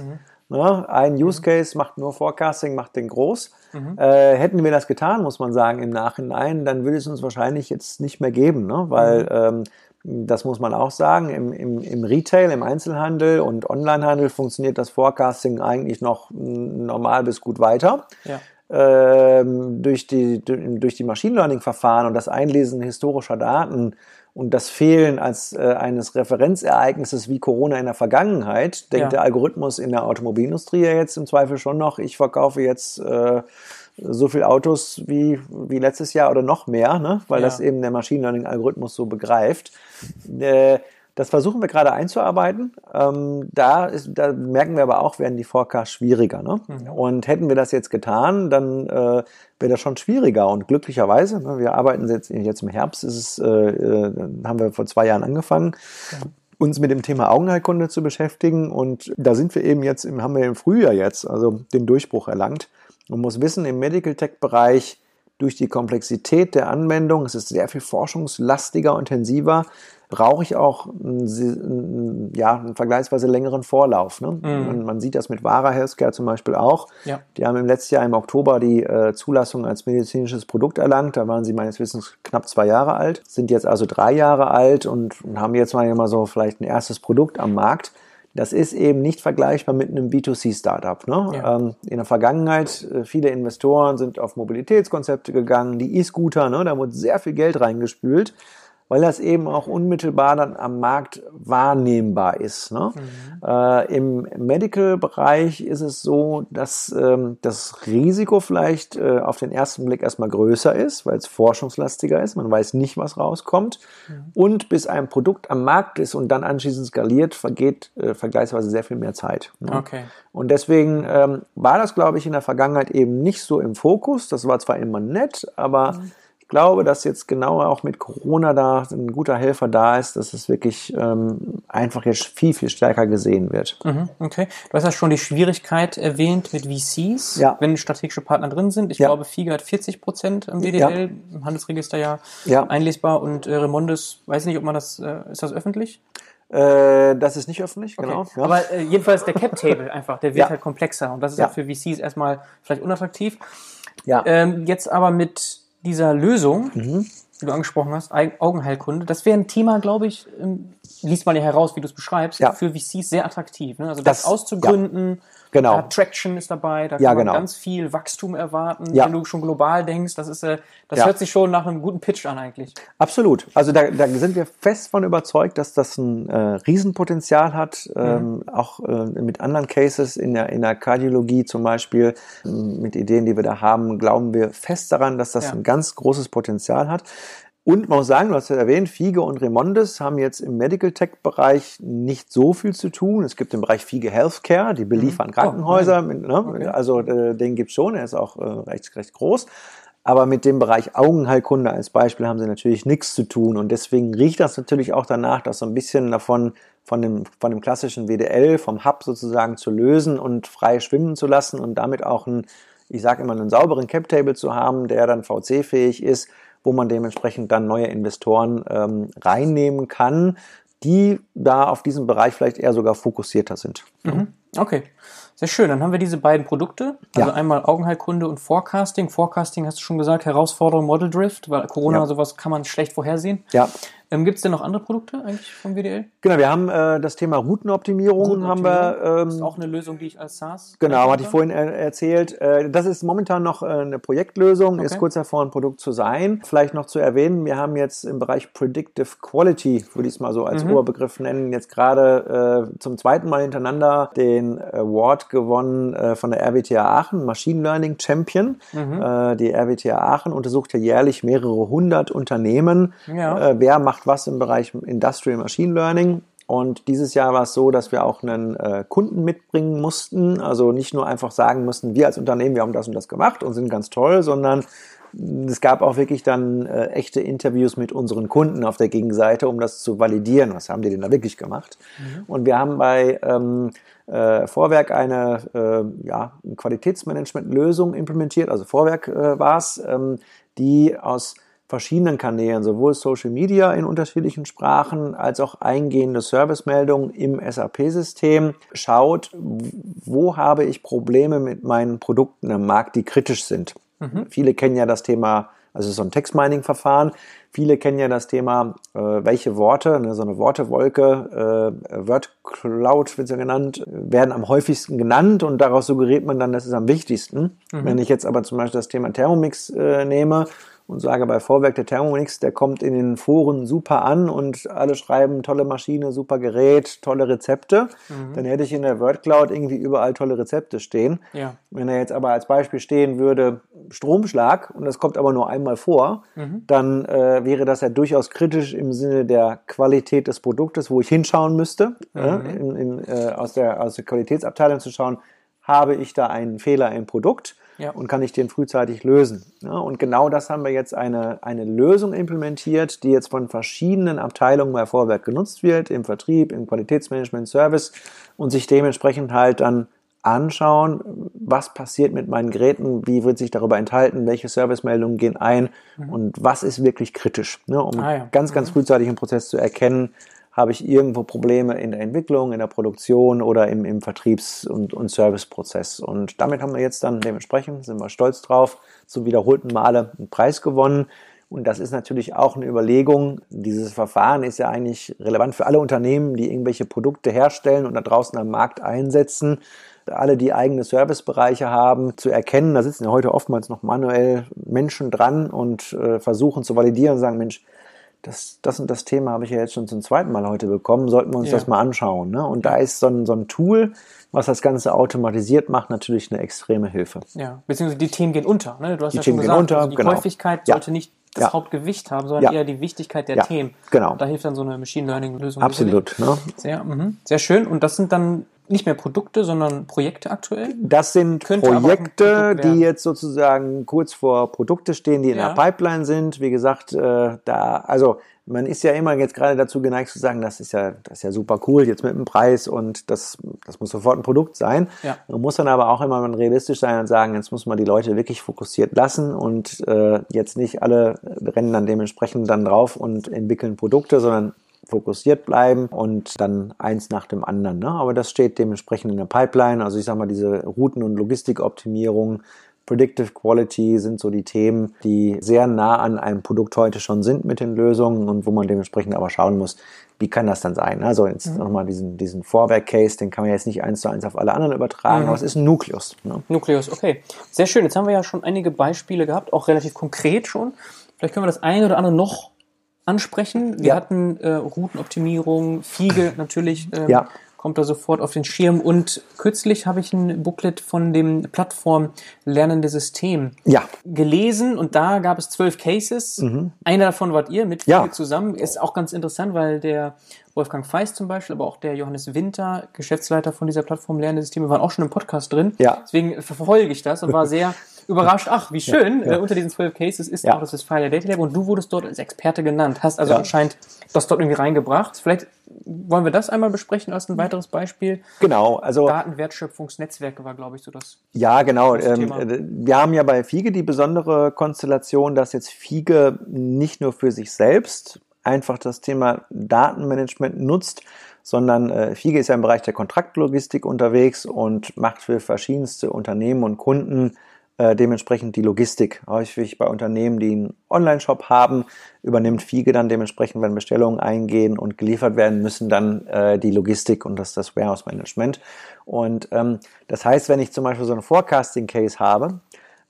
Ne? Ein Use Case macht nur Forecasting, macht den groß. Äh, hätten wir das getan, muss man sagen, im Nachhinein, dann würde es uns wahrscheinlich jetzt nicht mehr geben, ne? weil ähm, das muss man auch sagen, im, im, im Retail, im Einzelhandel und Onlinehandel funktioniert das Forecasting eigentlich noch normal bis gut weiter Ja. ähm, durch die, durch die Machine Learning Verfahren und das Einlesen historischer Daten und das Fehlen als äh, eines Referenzereignisses wie Corona in der Vergangenheit, denkt Ja. der Algorithmus in der Automobilindustrie ja jetzt im Zweifel schon noch, ich verkaufe jetzt äh, so viel Autos wie, wie letztes Jahr oder noch mehr, ne? weil Ja. das eben der Machine Learning Algorithmus so begreift. Äh, das versuchen wir gerade einzuarbeiten. Ähm, da, ist, da merken wir aber auch, werden die Forecasts schwieriger. Ne? Und hätten wir das jetzt getan, dann äh, wäre das schon schwieriger. Und glücklicherweise, ne, wir arbeiten jetzt, jetzt im Herbst, ist es, äh, äh, haben wir vor zwei Jahren angefangen, uns mit dem Thema Augenheilkunde zu beschäftigen. Und da sind wir eben jetzt, im, haben wir im Frühjahr jetzt, also den Durchbruch erlangt. Man muss wissen, im Medical Tech-Bereich durch die Komplexität der Anwendung, es ist sehr viel forschungslastiger, intensiver, brauche ich auch einen, ja, einen vergleichsweise längeren Vorlauf. Ne? Man, man sieht das mit Vara Healthcare zum Beispiel auch. Ja. Die haben im letzten Jahr im Oktober die äh, Zulassung als medizinisches Produkt erlangt. Da waren sie meines Wissens knapp zwei Jahre alt, sind jetzt also drei Jahre alt und, und haben jetzt mal so vielleicht ein erstes Produkt am Markt. Das ist eben nicht vergleichbar mit einem B2C-Startup. Ne? Ja. Ähm, in der Vergangenheit, äh, viele Investoren sind auf Mobilitätskonzepte gegangen, die E-Scooter, ne? da wurde sehr viel Geld reingespült, weil das eben auch unmittelbar dann am Markt wahrnehmbar ist. Ne? Äh, Im Medical-Bereich ist es so, dass ähm, das Risiko vielleicht äh, auf den ersten Blick erstmal größer ist, weil es forschungslastiger ist. Man weiß nicht, was rauskommt. Und bis ein Produkt am Markt ist und dann anschließend skaliert, vergeht äh, vergleichsweise sehr viel mehr Zeit. Ne? Okay. Und deswegen ähm, war das, glaube ich, in der Vergangenheit eben nicht so im Fokus. Das war zwar immer nett, aber ich glaube, dass jetzt genau auch mit Corona da ein guter Helfer da ist, dass es wirklich ähm, einfach jetzt viel, viel stärker gesehen wird. Mhm, Okay. Du hast ja schon die Schwierigkeit erwähnt mit VCs, Ja. wenn strategische Partner drin sind. Ich Ja. glaube, FIGA hat 40 Prozent im WDL, im Handelsregister ja, Ja. einlesbar und äh, Remondes, weiß nicht, ob man das, äh, ist das öffentlich? Äh, das ist nicht öffentlich, Okay. genau. Ja. Aber äh, jedenfalls der Cap-Table [laughs] einfach, der wird Ja. halt komplexer und das ist Ja. auch für VCs erstmal vielleicht unattraktiv. ja. Ähm, jetzt aber mit dieser Lösung, Mhm. die du angesprochen hast, Augenheilkunde, das wäre ein Thema, glaube ich, ähm, liest man ja heraus, wie du es beschreibst, Ja. für VCs sehr attraktiv. Ne? Also das, Das- auszugründen, Genau. da Traction ist dabei, da kann Ja, man genau. ganz viel Wachstum erwarten. Ja. Wenn du schon global denkst, das ist, äh, das Ja. hört sich schon nach einem guten Pitch an eigentlich. Absolut. Also da, da sind wir fest von überzeugt, dass das ein äh, Riesenpotenzial hat. Ähm, auch äh, mit anderen Cases in der, in der Kardiologie zum Beispiel, mit Ideen, die wir da haben, glauben wir fest daran, dass das Ja. ein ganz großes Potenzial hat. Und man muss sagen, du hast ja erwähnt, Fiege und Remondes haben jetzt im Medical Tech-Bereich nicht so viel zu tun. Es gibt den Bereich Fiege Healthcare, die beliefern Krankenhäuser. mit, ne? Okay. Also äh, den gibt's schon, er ist auch äh, recht, recht groß. Aber mit dem Bereich Augenheilkunde als Beispiel haben sie natürlich nichts zu tun. Und deswegen riecht das natürlich auch danach, das so ein bisschen davon, von dem, von dem klassischen WDL, vom Hub sozusagen zu lösen und frei schwimmen zu lassen und damit auch einen, ich sage immer, einen sauberen Cap-Table zu haben, der dann VC-fähig ist, wo man dementsprechend dann neue Investoren ähm, reinnehmen kann, die da auf diesem Bereich vielleicht eher sogar fokussierter sind. Mhm. Okay. Sehr schön. Dann haben wir diese beiden Produkte. Also Ja. einmal Augenheilkunde und Forecasting. Forecasting hast du schon gesagt, Herausforderung Model Drift, weil Corona Ja. sowas kann man schlecht vorhersehen. Ja, Ähm, Gibt es denn noch andere Produkte eigentlich vom WDL? genau. Wir haben äh, das Thema Routenoptimierung, haben wir. das ist Ähm, auch eine Lösung, die ich als SaaS. Genau, hatte ich vorhin er erzählt. Äh, Das ist momentan noch äh, eine Projektlösung, ist Okay. kurz davor, ein Produkt zu sein. Vielleicht noch zu erwähnen, wir haben jetzt im Bereich Predictive Quality, würde ich es mal so Mhm. als Oberbegriff nennen, jetzt gerade äh, zum zweiten Mal hintereinander den Award gewonnen äh, von der RWTH Aachen, Machine Learning Champion. Mhm. Äh, Die RWTH Aachen untersucht ja jährlich mehrere hundert Unternehmen. Ja. Äh, Wer macht was im Bereich Industrial Machine Learning? Und dieses Jahr war es so, dass wir auch einen äh, Kunden mitbringen mussten. Also nicht nur einfach sagen mussten, wir als Unternehmen, wir haben das und das gemacht und sind ganz toll, sondern es gab auch wirklich dann äh, echte Interviews mit unseren Kunden auf der Gegenseite, um das zu validieren. Was haben die denn da wirklich gemacht? Und wir haben bei ähm, äh, Vorwerk eine äh, ja, Qualitätsmanagement-Lösung implementiert. Also Vorwerk äh, war es, ähm, die aus verschiedenen Kanälen, sowohl Social Media in unterschiedlichen Sprachen als auch eingehende Servicemeldungen im SAP-System schaut, wo habe ich Probleme mit meinen Produkten am Markt, die kritisch sind. Viele kennen ja das Thema, also so ein Text-Mining-Verfahren. Viele kennen ja das Thema, äh, welche Worte, ne, so eine Wortewolke, äh, Word Cloud wird ja genannt, werden am häufigsten genannt und daraus suggeriert man dann, das ist am wichtigsten. Wenn ich jetzt aber zum Beispiel das Thema Thermomix äh, nehme und sage bei Vorwerk der Thermomix, der kommt in den Foren super an und alle schreiben tolle Maschine, super Gerät, tolle Rezepte, dann hätte ich in der Word Cloud irgendwie überall tolle Rezepte stehen. Ja. Wenn er jetzt aber als Beispiel stehen würde, Stromschlag, und das kommt aber nur einmal vor, dann äh, wäre das ja durchaus kritisch im Sinne der Qualität des Produktes, wo ich hinschauen müsste, äh, in, in, äh, aus, der, aus der Qualitätsabteilung zu schauen, habe ich da einen Fehler im Produkt Ja. und kann ich den frühzeitig lösen. Ja, und genau das haben wir jetzt eine, eine Lösung implementiert, die jetzt von verschiedenen Abteilungen bei Vorwerk genutzt wird, im Vertrieb, im Qualitätsmanagement, Service und sich dementsprechend halt dann anschauen, was passiert mit meinen Geräten, wie wird sich darüber enthalten, welche Servicemeldungen gehen ein und was ist wirklich kritisch, ne, um Ah ja. ganz, ganz frühzeitig im Prozess zu erkennen, habe ich irgendwo Probleme in der Entwicklung, in der Produktion oder im, im Vertriebs- und, und Serviceprozess. Und damit haben wir jetzt dann dementsprechend, sind wir stolz drauf, zum wiederholten Male einen Preis gewonnen. Und das ist natürlich auch eine Überlegung. Dieses Verfahren ist ja eigentlich relevant für alle Unternehmen, die irgendwelche Produkte herstellen und da draußen am Markt einsetzen. Alle, die eigene Servicebereiche haben, zu erkennen. Da sitzen ja heute oftmals noch manuell Menschen dran und äh, versuchen zu validieren und sagen, Mensch, das, das und das Thema habe ich ja jetzt schon zum zweiten Mal heute bekommen, sollten wir uns Ja. das mal anschauen. Ne? Und da ist so ein, so ein Tool, was das Ganze automatisiert macht, natürlich eine extreme Hilfe. Ja, beziehungsweise die Themen gehen unter. Ne? Du hast Die ja Themen schon gehen gesagt, unter, also die genau. Häufigkeit Ja. sollte nicht das Ja. Hauptgewicht haben, sondern Ja. eher die Wichtigkeit der Ja, Themen. genau. Da hilft dann so eine Machine Learning-Lösung. Absolut. Ne? Sehr, mhm. sehr schön. Und das sind dann nicht mehr Produkte, sondern Projekte aktuell? Das sind Könnte Projekte, Produkt die jetzt sozusagen kurz vor Produkte stehen, die in Ja. der Pipeline sind. Wie gesagt, äh, da, also man ist ja immer jetzt gerade dazu geneigt zu sagen, das ist ja, das ist ja super cool, jetzt mit dem Preis und das, das muss sofort ein Produkt sein. Ja. Man muss dann aber auch immer realistisch sein und sagen, jetzt muss man die Leute wirklich fokussiert lassen und äh, jetzt nicht alle rennen dann dementsprechend dann drauf und entwickeln Produkte, sondern fokussiert bleiben und dann eins nach dem anderen. Ne? Aber das steht dementsprechend in der Pipeline. Also ich sage mal, diese Routen- und Logistikoptimierung, Predictive Quality sind so die Themen, die sehr nah an einem Produkt heute schon sind mit den Lösungen und wo man dementsprechend aber schauen muss, wie kann das dann sein? Also jetzt Mhm. nochmal diesen, diesen Vorwerk-Case, den kann man jetzt nicht eins zu eins auf alle anderen übertragen, Mhm. aber es ist ein Nukleus. Ne? Nukleus, okay. Sehr schön. Jetzt haben wir ja schon einige Beispiele gehabt, auch relativ konkret schon. Vielleicht können wir das eine oder andere noch ansprechen. Wir Ja. hatten äh, Routenoptimierung, Fiege [clears throat] natürlich. Ähm, Ja. Kommt da sofort auf den Schirm. Und kürzlich habe ich ein Booklet von dem Plattform Lernende System Ja, gelesen und da gab es zwölf Cases. Einer davon wart ihr mit Mhm. Fiege zusammen. Ist auch ganz interessant, weil der Wolfgang Feist zum Beispiel, aber auch der Johannes Winter, Geschäftsleiter von dieser Plattform Lernende Systeme, waren auch schon im Podcast drin. Ja. Deswegen verfolge ich das und war sehr [laughs] überrascht. Ach, wie schön. Äh, unter diesen zwölf Cases ist Ja. auch das Westfalia Data Lab und du wurdest dort als Experte genannt. Hast also Ja. anscheinend das dort irgendwie reingebracht. Vielleicht wollen wir das einmal besprechen als ein weiteres Beispiel. genau. Also Datenwertschöpfungsnetzwerke war, glaube ich, so das. Ja, genau. Das Ähm, äh, wir haben ja bei Fiege die besondere Konstellation, dass jetzt Fiege nicht nur für sich selbst einfach das Thema Datenmanagement nutzt, sondern äh, Fiege ist ja im Bereich der Kontraktlogistik unterwegs und macht für verschiedenste Unternehmen und Kunden äh, dementsprechend die Logistik. Häufig bei Unternehmen, die einen Online-Shop haben, übernimmt Fiege dann dementsprechend, wenn Bestellungen eingehen und geliefert werden müssen, dann äh, die Logistik und das, das Warehouse-Management. Und ähm, das heißt, wenn ich zum Beispiel so einen Forecasting-Case habe,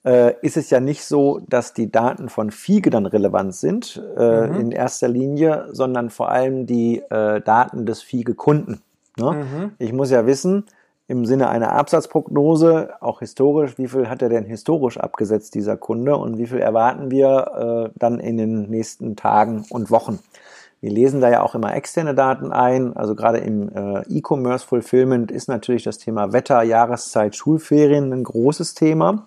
äh, ist es ja nicht so, dass die Daten von Fiege dann relevant sind äh, mhm. in erster Linie, sondern vor allem die äh, Daten des Fiege-Kunden. Ne? Mhm. Ich muss ja wissen, im Sinne einer Absatzprognose, auch historisch, wie viel hat er denn historisch abgesetzt, dieser Kunde, und wie viel erwarten wir äh, dann in den nächsten Tagen und Wochen. Wir lesen da ja auch immer externe Daten ein. Also gerade im äh, E-Commerce Fulfillment ist natürlich das Thema Wetter, Jahreszeit, Schulferien ein großes Thema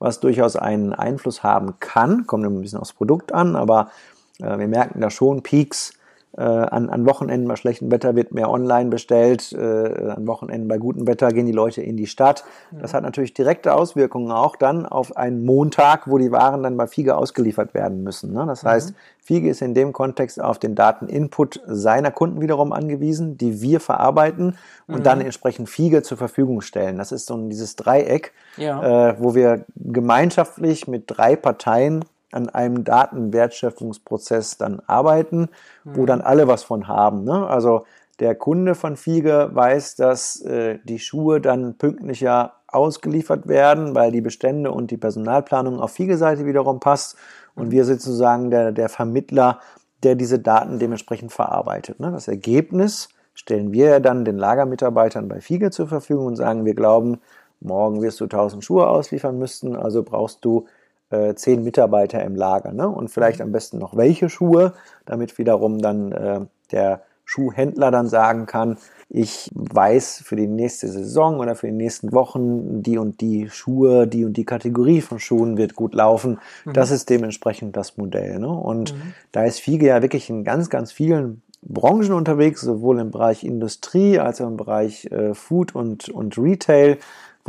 was durchaus einen Einfluss haben kann. Kommt ein bisschen aufs Produkt an, aber äh, wir merken da schon Peaks. Äh, an, an Wochenenden bei schlechtem Wetter wird mehr online bestellt. Äh, an Wochenenden bei gutem Wetter gehen die Leute in die Stadt. Das hat natürlich direkte Auswirkungen auch dann auf einen Montag, wo die Waren dann bei Fiege ausgeliefert werden müssen. Ne? Das mhm. heißt, Fiege ist in dem Kontext auf den Dateninput seiner Kunden wiederum angewiesen, die wir verarbeiten und mhm. dann entsprechend Fiege zur Verfügung stellen. Das ist so dieses Dreieck, ja. äh, wo wir gemeinschaftlich mit drei Parteien an einem Datenwertschöpfungsprozess dann arbeiten, mhm. wo dann alle was von haben. Ne? Also der Kunde von Fiege weiß, dass äh, die Schuhe dann pünktlicher ausgeliefert werden, weil die Bestände und die Personalplanung auf Fiege-Seite wiederum passt. Und mhm. wir sind sozusagen der, der Vermittler, der diese Daten dementsprechend verarbeitet. Ne? Das Ergebnis stellen wir ja dann den Lagermitarbeitern bei Fiege zur Verfügung und sagen, wir glauben, morgen wirst du 1000 Schuhe ausliefern müssen, also brauchst du äh, zehn Mitarbeiter im Lager ne? und vielleicht mhm. am besten noch welche Schuhe, damit wiederum dann äh, der Schuhhändler dann sagen kann, ich weiß für die nächste Saison oder für die nächsten Wochen, die und die Schuhe, die und die Kategorie von Schuhen wird gut laufen. Mhm. Das ist dementsprechend das Modell. Ne? Und mhm. da ist Fiege ja wirklich in ganz, ganz vielen Branchen unterwegs, sowohl im Bereich Industrie als auch im Bereich äh, Food und, und Retail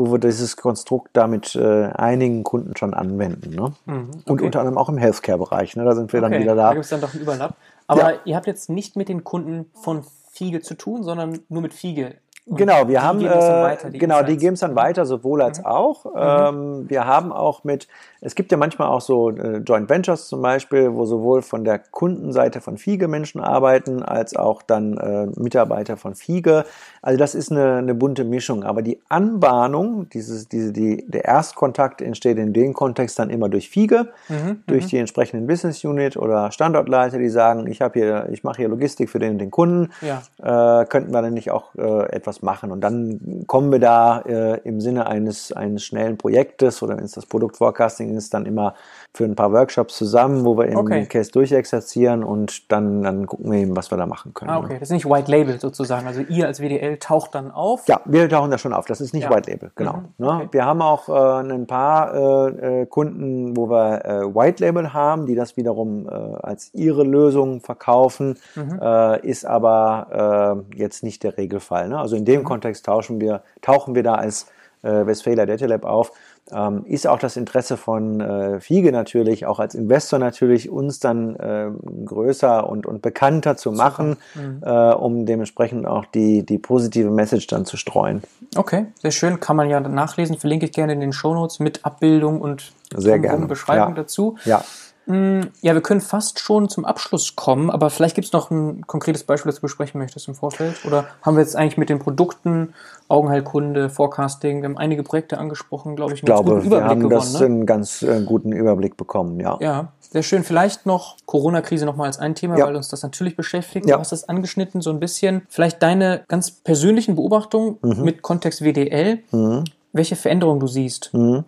wo wir dieses Konstrukt damit äh, einigen Kunden schon anwenden. Ne? Mhm, okay. Und unter anderem auch im Healthcare-Bereich. Ne? Da sind wir okay, dann wieder da. Da gibt es dann doch einen Überlapp. Aber ja. ihr habt jetzt nicht mit den Kunden von Fiege zu tun, sondern nur mit Fiege genau, wir haben, äh, die genau, die geben es dann weiter, sowohl als mhm. auch. Mhm. Ähm, wir haben auch mit, es gibt ja manchmal auch so äh, Joint Ventures zum Beispiel, wo sowohl von der Kundenseite von Fiege Menschen arbeiten, als auch dann äh, Mitarbeiter von Fiege. Also das ist eine, eine bunte Mischung. Aber die Anbahnung, dieses, diese, die, der Erstkontakt entsteht in dem Kontext dann immer durch Fiege, mhm. durch mhm. die entsprechenden Business Unit oder Standortleiter, die sagen, ich habe hier, ich mache hier Logistik für den, den Kunden. Ja. Äh, könnten wir denn nicht auch äh, etwas machen. Und dann kommen wir da äh, im Sinne eines, eines schnellen Projektes oder wenn es das Produktforecasting ist, dann immer für ein paar Workshops zusammen, wo wir eben okay. den Case durchexerzieren und dann, dann gucken wir eben, was wir da machen können. Ah, okay. Das ist nicht White Label sozusagen. Also ihr als WDL taucht dann auf? Ja, wir tauchen da schon auf. Das ist nicht ja. White Label, genau. Mhm. Ne? Okay. Wir haben auch äh, ein paar äh, äh, Kunden, wo wir äh, White Label haben, die das wiederum äh, als ihre Lösung verkaufen, mhm. Äh, ist aber jetzt nicht der Regelfall. Ne? Also in dem mhm. Kontext tauschen wir, tauchen wir da als Westfalia Data Lab auf ähm, ist auch das Interesse von äh, Fiege natürlich, auch als Investor natürlich, uns dann äh, größer und, und bekannter zu machen, mhm. äh, um dementsprechend auch die, die positive Message dann zu streuen. Okay, sehr schön. Kann man ja nachlesen, verlinke ich gerne in den Shownotes mit Abbildung und sehr gerne. Beschreibung ja. dazu. Ja. Mm, ja, wir können fast schon zum Abschluss kommen, aber vielleicht gibt es noch ein konkretes Beispiel, das du besprechen möchtest im Vorfeld. Oder haben wir jetzt eigentlich mit den Produkten, Augenheilkunde, Forecasting, wir haben einige Projekte angesprochen, glaube ich, ich glaube, wir haben gewonnen, das ne? einen ganz äh, guten Überblick bekommen, ja. Ja, sehr schön. Vielleicht noch Corona-Krise nochmal als ein Thema, ja. weil uns das natürlich beschäftigt. Ja. Du hast das angeschnitten, so ein bisschen. Vielleicht deine ganz persönlichen Beobachtungen mhm. mit Kontext WDL, mhm. welche Veränderungen du siehst. Mhm.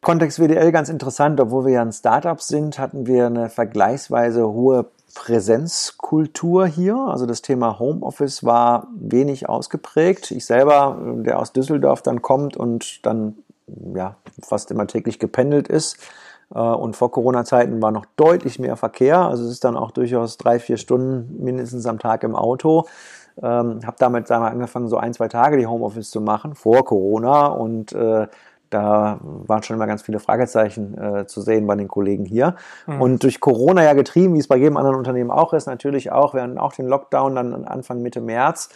Kontext WDL ganz interessant, obwohl wir ja ein Startup sind, hatten wir eine vergleichsweise hohe Präsenzkultur hier. Also das Thema Homeoffice war wenig ausgeprägt. Ich selber, der aus Düsseldorf dann kommt und dann ja fast immer täglich gependelt ist. Äh, und vor Corona-Zeiten war noch deutlich mehr Verkehr. Also es ist dann auch durchaus drei, vier Stunden mindestens am Tag im Auto. Ähm, habe damit sagen wir, angefangen, so ein, zwei Tage die Homeoffice zu machen vor Corona und äh, Da waren schon immer ganz viele Fragezeichen äh, zu sehen bei den Kollegen hier. Mhm. Und durch Corona ja getrieben, wie es bei jedem anderen Unternehmen auch ist, natürlich auch, wir hatten auch den Lockdown dann Anfang Mitte März,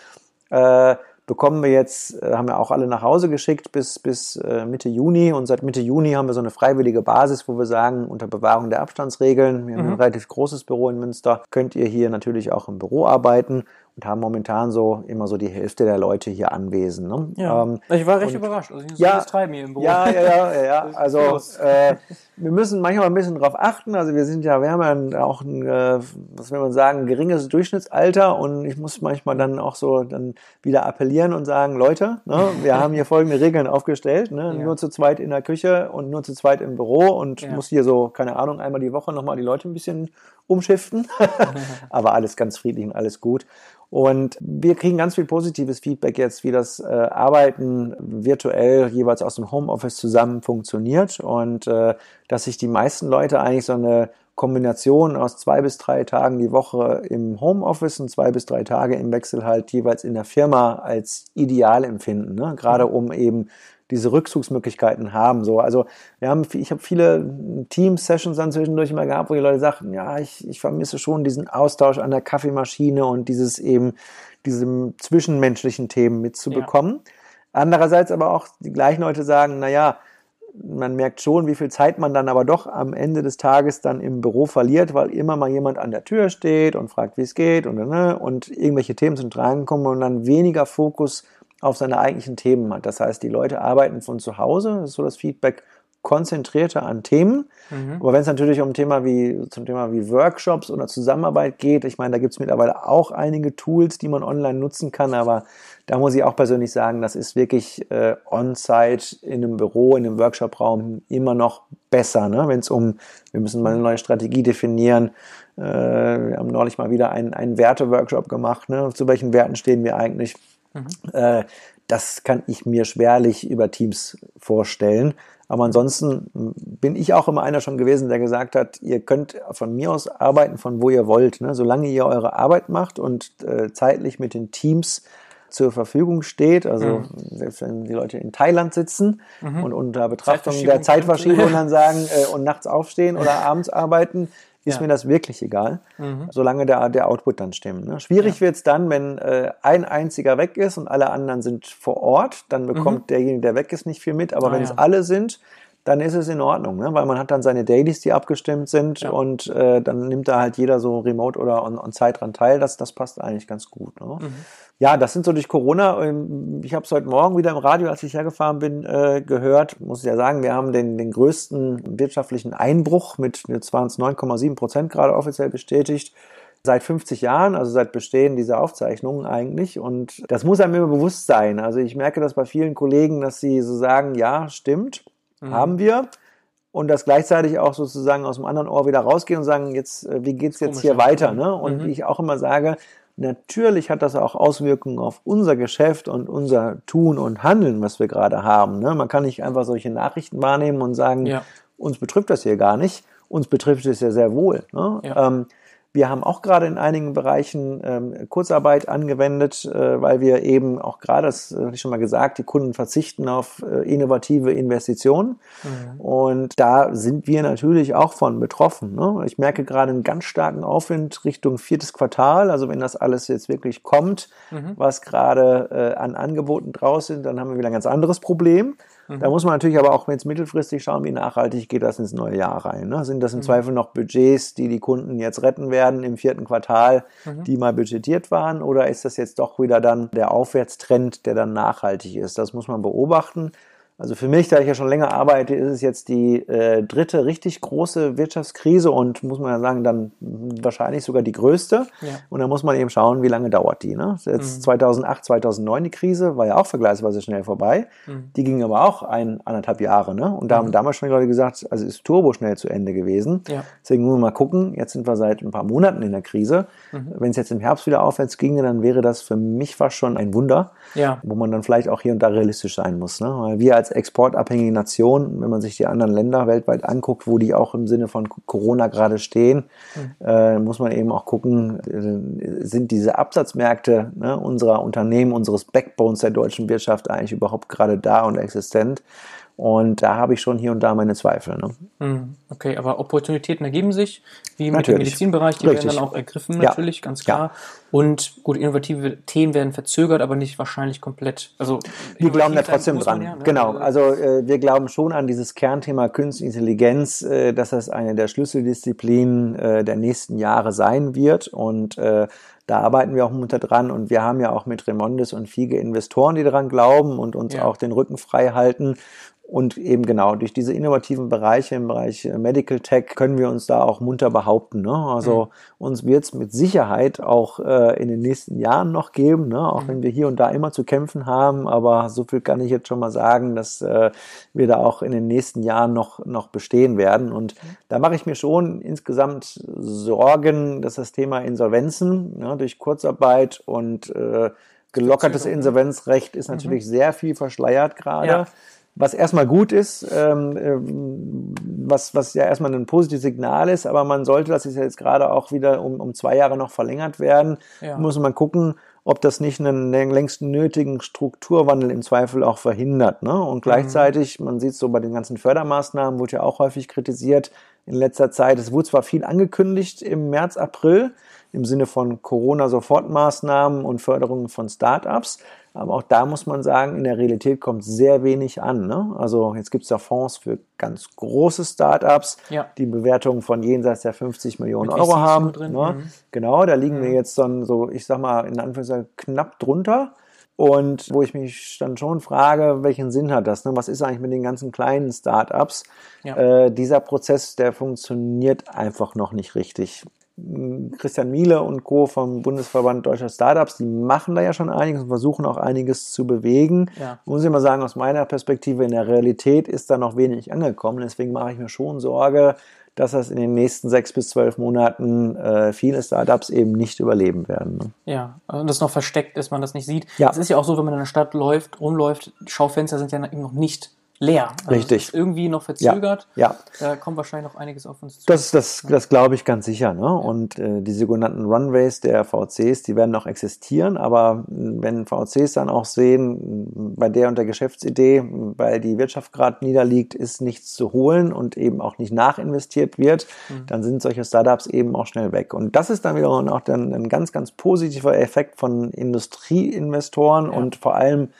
äh, bekommen wir jetzt, äh, haben wir auch alle nach Hause geschickt bis, bis äh, Mitte Juni und seit Mitte Juni haben wir so eine freiwillige Basis, wo wir sagen, unter Bewahrung der Abstandsregeln, wir haben mhm. ein relativ großes Büro in Münster, könnt ihr hier natürlich auch im Büro arbeiten und haben momentan so immer so die Hälfte der Leute hier anwesend. Ne? Ja. Ähm, ich war recht überrascht. Also ja, treiben hier im Büro. Ja, ja, ja, ja. ja. [laughs] Also äh, wir müssen manchmal ein bisschen drauf achten. Also wir sind ja, wir haben ja auch ein, äh, was will man sagen, geringes Durchschnittsalter und ich muss manchmal dann auch so dann wieder appellieren und sagen, Leute, ne, wir haben hier folgende Regeln aufgestellt, ne, ja. nur zu zweit in der Küche und nur zu zweit im Büro und muss hier so, keine Ahnung, einmal die Woche nochmal die Leute ein bisschen umschiften. [laughs] Aber alles ganz friedlich und alles gut. Und wir kriegen ganz viel positives Feedback jetzt, wie das äh, Arbeiten virtuell jeweils aus dem Homeoffice zusammen funktioniert und äh, dass sich die meisten Leute eigentlich so eine Kombination aus zwei bis drei Tagen die Woche im Homeoffice und zwei bis drei Tage im Wechsel halt jeweils in der Firma als ideal empfinden. Ne? Gerade um eben diese Rückzugsmöglichkeiten haben. So, also wir haben, ich habe viele Team-Sessions dann zwischendurch immer gehabt, wo die Leute sagten, ja, ich, ich vermisse schon diesen Austausch an der Kaffeemaschine und dieses eben, diese zwischenmenschlichen Themen mitzubekommen. Ja. Andererseits aber auch die gleichen Leute sagen, na ja, man merkt schon, wie viel Zeit man dann aber doch am Ende des Tages dann im Büro verliert, weil immer mal jemand an der Tür steht und fragt, wie es geht und, ne, und irgendwelche Themen sind reinkommen und dann weniger Fokus auf seine eigentlichen Themen hat. Das heißt, die Leute arbeiten von zu Hause, das ist so das Feedback, konzentrierter an Themen. Mhm. Aber wenn es natürlich um Thema wie, zum Thema wie Workshops oder Zusammenarbeit geht, ich meine, da gibt es mittlerweile auch einige Tools, die man online nutzen kann, aber da muss ich auch persönlich sagen, das ist wirklich äh, on-site in einem Büro, in einem Workshop-Raum immer noch besser, ne? wenn es um, wir müssen mal eine neue Strategie definieren. Äh, wir haben neulich mal wieder einen, einen Werte-Workshop gemacht. Ne? Zu welchen Werten stehen wir eigentlich? Mhm. Äh, das kann ich mir schwerlich über Teams vorstellen. Aber ansonsten bin ich auch immer einer schon gewesen, der gesagt hat, ihr könnt von mir aus arbeiten, von wo ihr wollt. Ne? Solange ihr eure Arbeit macht und äh, zeitlich mit den Teams zur Verfügung steht. Also mhm. selbst wenn die Leute in Thailand sitzen mhm. und unter Betrachtung der Zeitverschiebung dann sagen äh, und nachts aufstehen oder abends arbeiten, ist ja. mir das wirklich egal, mhm. solange der, der Output dann stimmt. Ne? Schwierig ja. wird es dann, wenn äh, ein einziger weg ist und alle anderen sind vor Ort, dann bekommt mhm. derjenige, der weg ist, nicht viel mit. Aber ah, wenn es alle sind, dann ist es in Ordnung, ne? weil man hat dann seine Dailies, die abgestimmt sind ja. und äh, dann nimmt da halt jeder so remote oder on, on Zeit dran teil. Das, das passt eigentlich ganz gut. Ne? Mhm. Ja, das sind so durch Corona. Ähm, ich habe es heute Morgen wieder im Radio, als ich hergefahren bin, äh, gehört. Muss ich ja sagen, wir haben den, den größten wirtschaftlichen Einbruch mit, jetzt waren es 9,7 Prozent gerade offiziell bestätigt seit 50 Jahren, also seit Bestehen dieser Aufzeichnungen eigentlich. Und das muss einem immer bewusst sein. Also ich merke das bei vielen Kollegen, dass sie so sagen, ja, stimmt mhm. haben wir. Und das gleichzeitig auch sozusagen aus dem anderen Ohr wieder rausgehen und sagen, jetzt, äh, wie geht's jetzt hier weiter? Ne? Und mhm. wie ich auch immer sage, natürlich hat das auch Auswirkungen auf unser Geschäft und unser Tun und Handeln, was wir gerade haben. Ne? Man kann nicht einfach solche Nachrichten wahrnehmen und sagen, ja. uns betrifft das hier gar nicht. Uns betrifft es ja sehr wohl. Ne? Ja. Ähm, wir haben auch gerade in einigen Bereichen ähm, Kurzarbeit angewendet, äh, weil wir eben auch gerade, das habe ich schon mal gesagt, die Kunden verzichten auf äh, innovative Investitionen. Mhm. Und da sind wir natürlich auch von betroffen. Ne? Ich merke gerade einen ganz starken Aufwind Richtung viertes Quartal. Also wenn das alles jetzt wirklich kommt, mhm. was gerade äh, an Angeboten draußen sind, dann haben wir wieder ein ganz anderes Problem. Da muss man natürlich aber auch jetzt mittelfristig schauen, wie nachhaltig geht das ins neue Jahr rein. Ne? Sind das im mhm. Zweifel noch Budgets, die die Kunden jetzt retten werden im vierten Quartal, mhm. die mal budgetiert waren? Oder ist das jetzt doch wieder dann der Aufwärtstrend, der dann nachhaltig ist? Das muss man beobachten. Also für mich, da ich ja schon länger arbeite, ist es jetzt die äh, dritte richtig große Wirtschaftskrise und muss man ja sagen, dann wahrscheinlich sogar die größte. Ja. Und da muss man eben schauen, wie lange dauert die. Ne? Jetzt mhm. 2008, 2009 die Krise war ja auch vergleichsweise schnell vorbei. Mhm. Die ging aber auch ein, anderthalb Jahre. Ne? Und da mhm. haben damals schon die Leute gesagt, also ist turbo schnell zu Ende gewesen. Ja. Deswegen müssen wir mal gucken. Jetzt sind wir seit ein paar Monaten in der Krise. Mhm. Wenn es jetzt im Herbst wieder aufwärts ginge, dann wäre das für mich fast schon ein Wunder, ja. wo man dann vielleicht auch hier und da realistisch sein muss. Ne? Weil wir als exportabhängige Nation, wenn man sich die anderen Länder weltweit anguckt, wo die auch im Sinne von Corona gerade stehen, mhm. äh, muss man eben auch gucken, äh, sind diese Absatzmärkte ne, unserer Unternehmen, unseres Backbones der deutschen Wirtschaft eigentlich überhaupt gerade da und existent? Und da habe ich schon hier und da meine Zweifel. Ne? Hm, Okay, aber Opportunitäten ergeben sich, wie mit dem Natürlich. Medizinbereich, die Richtig. werden dann auch ergriffen Ja. natürlich, ganz klar. Und gut, innovative Themen werden verzögert, aber nicht wahrscheinlich komplett. Also Wir glauben da trotzdem dran. ja, ne? Genau, also äh, wir glauben schon an dieses Kernthema Künstliche Intelligenz, äh, dass das eine der Schlüsseldisziplinen äh, der nächsten Jahre sein wird. Und äh, da arbeiten wir auch munter dran. Und wir haben ja auch mit Remondes und Fiege Investoren, die daran glauben und uns Ja. auch den Rücken frei halten. Und eben genau, durch diese innovativen Bereiche im Bereich äh, Medical Tech können wir uns da auch munter behaupten. Ne? Also uns wird es mit Sicherheit auch äh, in den nächsten Jahren noch geben, ne? auch wenn wir hier und da immer zu kämpfen haben. Aber so viel kann ich jetzt schon mal sagen, dass äh, wir da auch in den nächsten Jahren noch, noch bestehen werden. Und da mache ich mir schon insgesamt Sorgen, dass das Thema Insolvenzen ne, durch Kurzarbeit und äh, gelockertes? Insolvenzrecht ist natürlich sehr viel verschleiert gerade. Ja. Was erstmal gut ist, ähm, ähm, was, was ja erstmal ein positives Signal ist, aber man sollte, das ist ja jetzt gerade auch wieder um, um zwei Jahre noch verlängert werden, Ja. muss man gucken, ob das nicht einen längst nötigen Strukturwandel im Zweifel auch verhindert. Ne? Und gleichzeitig, man sieht es so bei den ganzen Fördermaßnahmen, wurde ja auch häufig kritisiert in letzter Zeit. Es wurde zwar viel angekündigt im März, April im Sinne von Corona-Sofortmaßnahmen und Förderungen von Startups, aber auch da muss man sagen, in der Realität kommt sehr wenig an. Ne? Also jetzt gibt es ja Fonds für ganz große Startups, Ja. die Bewertungen von jenseits der 50 Millionen Mit Euro haben. Ne? mhm. Genau, da liegen wir jetzt dann so, ich sag mal, in Anführungszeichen knapp drunter. Und wo ich mich dann schon frage, welchen Sinn hat das? Ne? Was ist eigentlich mit den ganzen kleinen Startups? Ja. Äh, dieser Prozess, der funktioniert einfach noch nicht richtig. Christian Miele und Co. vom Bundesverband Deutscher Startups, die machen da ja schon einiges und versuchen auch einiges zu bewegen. Ja. Muss ich mal sagen, aus meiner Perspektive in der Realität ist da noch wenig angekommen. Deswegen mache ich mir schon Sorge, dass das in den nächsten sechs bis zwölf Monaten äh, viele Startups eben nicht überleben werden. Ne? Ja, und das noch versteckt ist, man das nicht sieht. Ja. Es ist ja auch so, wenn man in der Stadt läuft, rumläuft, Schaufenster sind ja eben noch nicht leer. Also Richtig. Irgendwie noch verzögert. Ja. Da kommt wahrscheinlich noch einiges auf uns zu. Das, das, das glaube ich ganz sicher. Ne? Und äh, die sogenannten Runways der VCs, die werden noch existieren. Aber wenn VCs dann auch sehen, bei der und der Geschäftsidee, weil die Wirtschaft gerade niederliegt, ist nichts zu holen und eben auch nicht nachinvestiert wird, dann sind solche Startups eben auch schnell weg. Und das ist dann wiederum auch dann ein ganz, ganz positiver Effekt von Industrieinvestoren und vor allem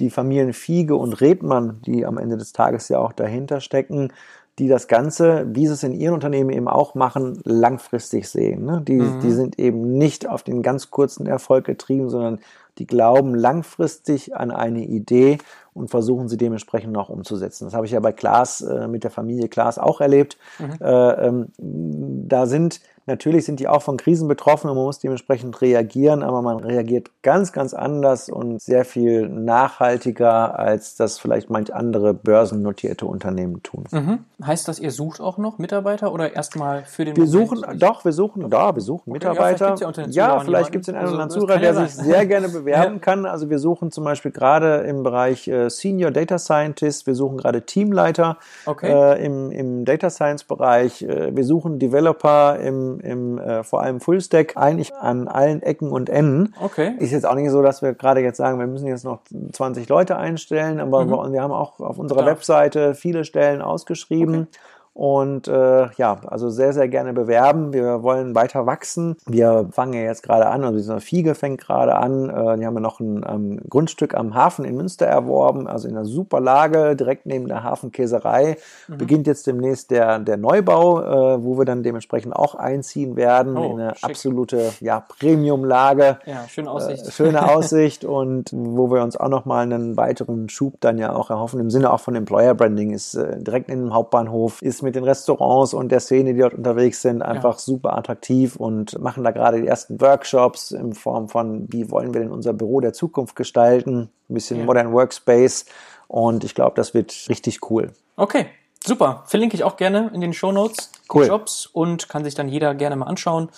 die Familien Fiege und Redmann, die am Ende des Tages ja auch dahinter stecken, die das Ganze, wie sie es in ihren Unternehmen eben auch machen, langfristig sehen. Ne? Die, die sind eben nicht auf den ganz kurzen Erfolg getrieben, sondern die glauben langfristig an eine Idee und versuchen sie dementsprechend auch umzusetzen. Das habe ich ja bei Klaas, äh, mit der Familie Klaas auch erlebt. Äh, ähm, da sind, natürlich sind die auch von Krisen betroffen und man muss dementsprechend reagieren, aber man reagiert ganz, ganz anders und sehr viel nachhaltiger, als das vielleicht manch andere börsennotierte Unternehmen tun. Mhm. Heißt das, ihr sucht auch noch Mitarbeiter oder erstmal für den Wir Moment suchen, doch, wir suchen, da, wir suchen vielleicht Mitarbeiter. ja vielleicht gibt es den einen Also, oder anderen Zuhörer, kann ja der sich sehr gerne [laughs] bewerben Ja. kann. Also wir suchen zum Beispiel gerade im Bereich äh, Senior Data Scientist, wir suchen gerade Teamleiter Okay. äh, im, im Data Science Bereich, äh, wir suchen Developer im, im äh, vor allem Fullstack, eigentlich an allen Ecken und Enden. Okay. Ist jetzt auch nicht so, dass wir gerade jetzt sagen, wir müssen jetzt noch 20 Leute einstellen, aber wir haben auch auf unserer Mhm. Klar. Webseite viele Stellen ausgeschrieben. Und äh, ja, also sehr, sehr gerne bewerben. Wir wollen weiter wachsen. Wir fangen ja jetzt gerade an, also diese Fiege fängt gerade an. Äh, die haben ja noch ein ähm, Grundstück am Hafen in Münster erworben, also in einer super Lage, direkt neben der Hafenkäserei. Mhm. Beginnt jetzt demnächst der, der Neubau, äh, wo wir dann dementsprechend auch einziehen werden Oh, in eine schick. absolute ja, Premium-Lage. Ja, schöne Aussicht. Äh, schöne [laughs] Aussicht und wo wir uns auch nochmal einen weiteren Schub dann ja auch erhoffen, im Sinne auch von Employer Branding, ist äh, direkt in dem Hauptbahnhof, ist mit den Restaurants und der Szene, die dort unterwegs sind, einfach super attraktiv und machen da gerade die ersten Workshops in Form von, wie wollen wir denn unser Büro der Zukunft gestalten, ein bisschen Ja. Modern Workspace und ich glaube, das wird richtig cool. Okay, super. Verlinke ich auch gerne in den Shownotes Cool. Jobs und kann sich dann jeder gerne mal anschauen.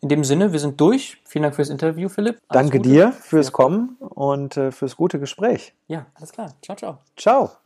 In dem Sinne, wir sind durch. Vielen Dank fürs Interview, Philipp. Alles Danke Gute. dir fürs Kommen und äh, fürs gute Gespräch. Ja, alles klar. Ciao, ciao. Ciao.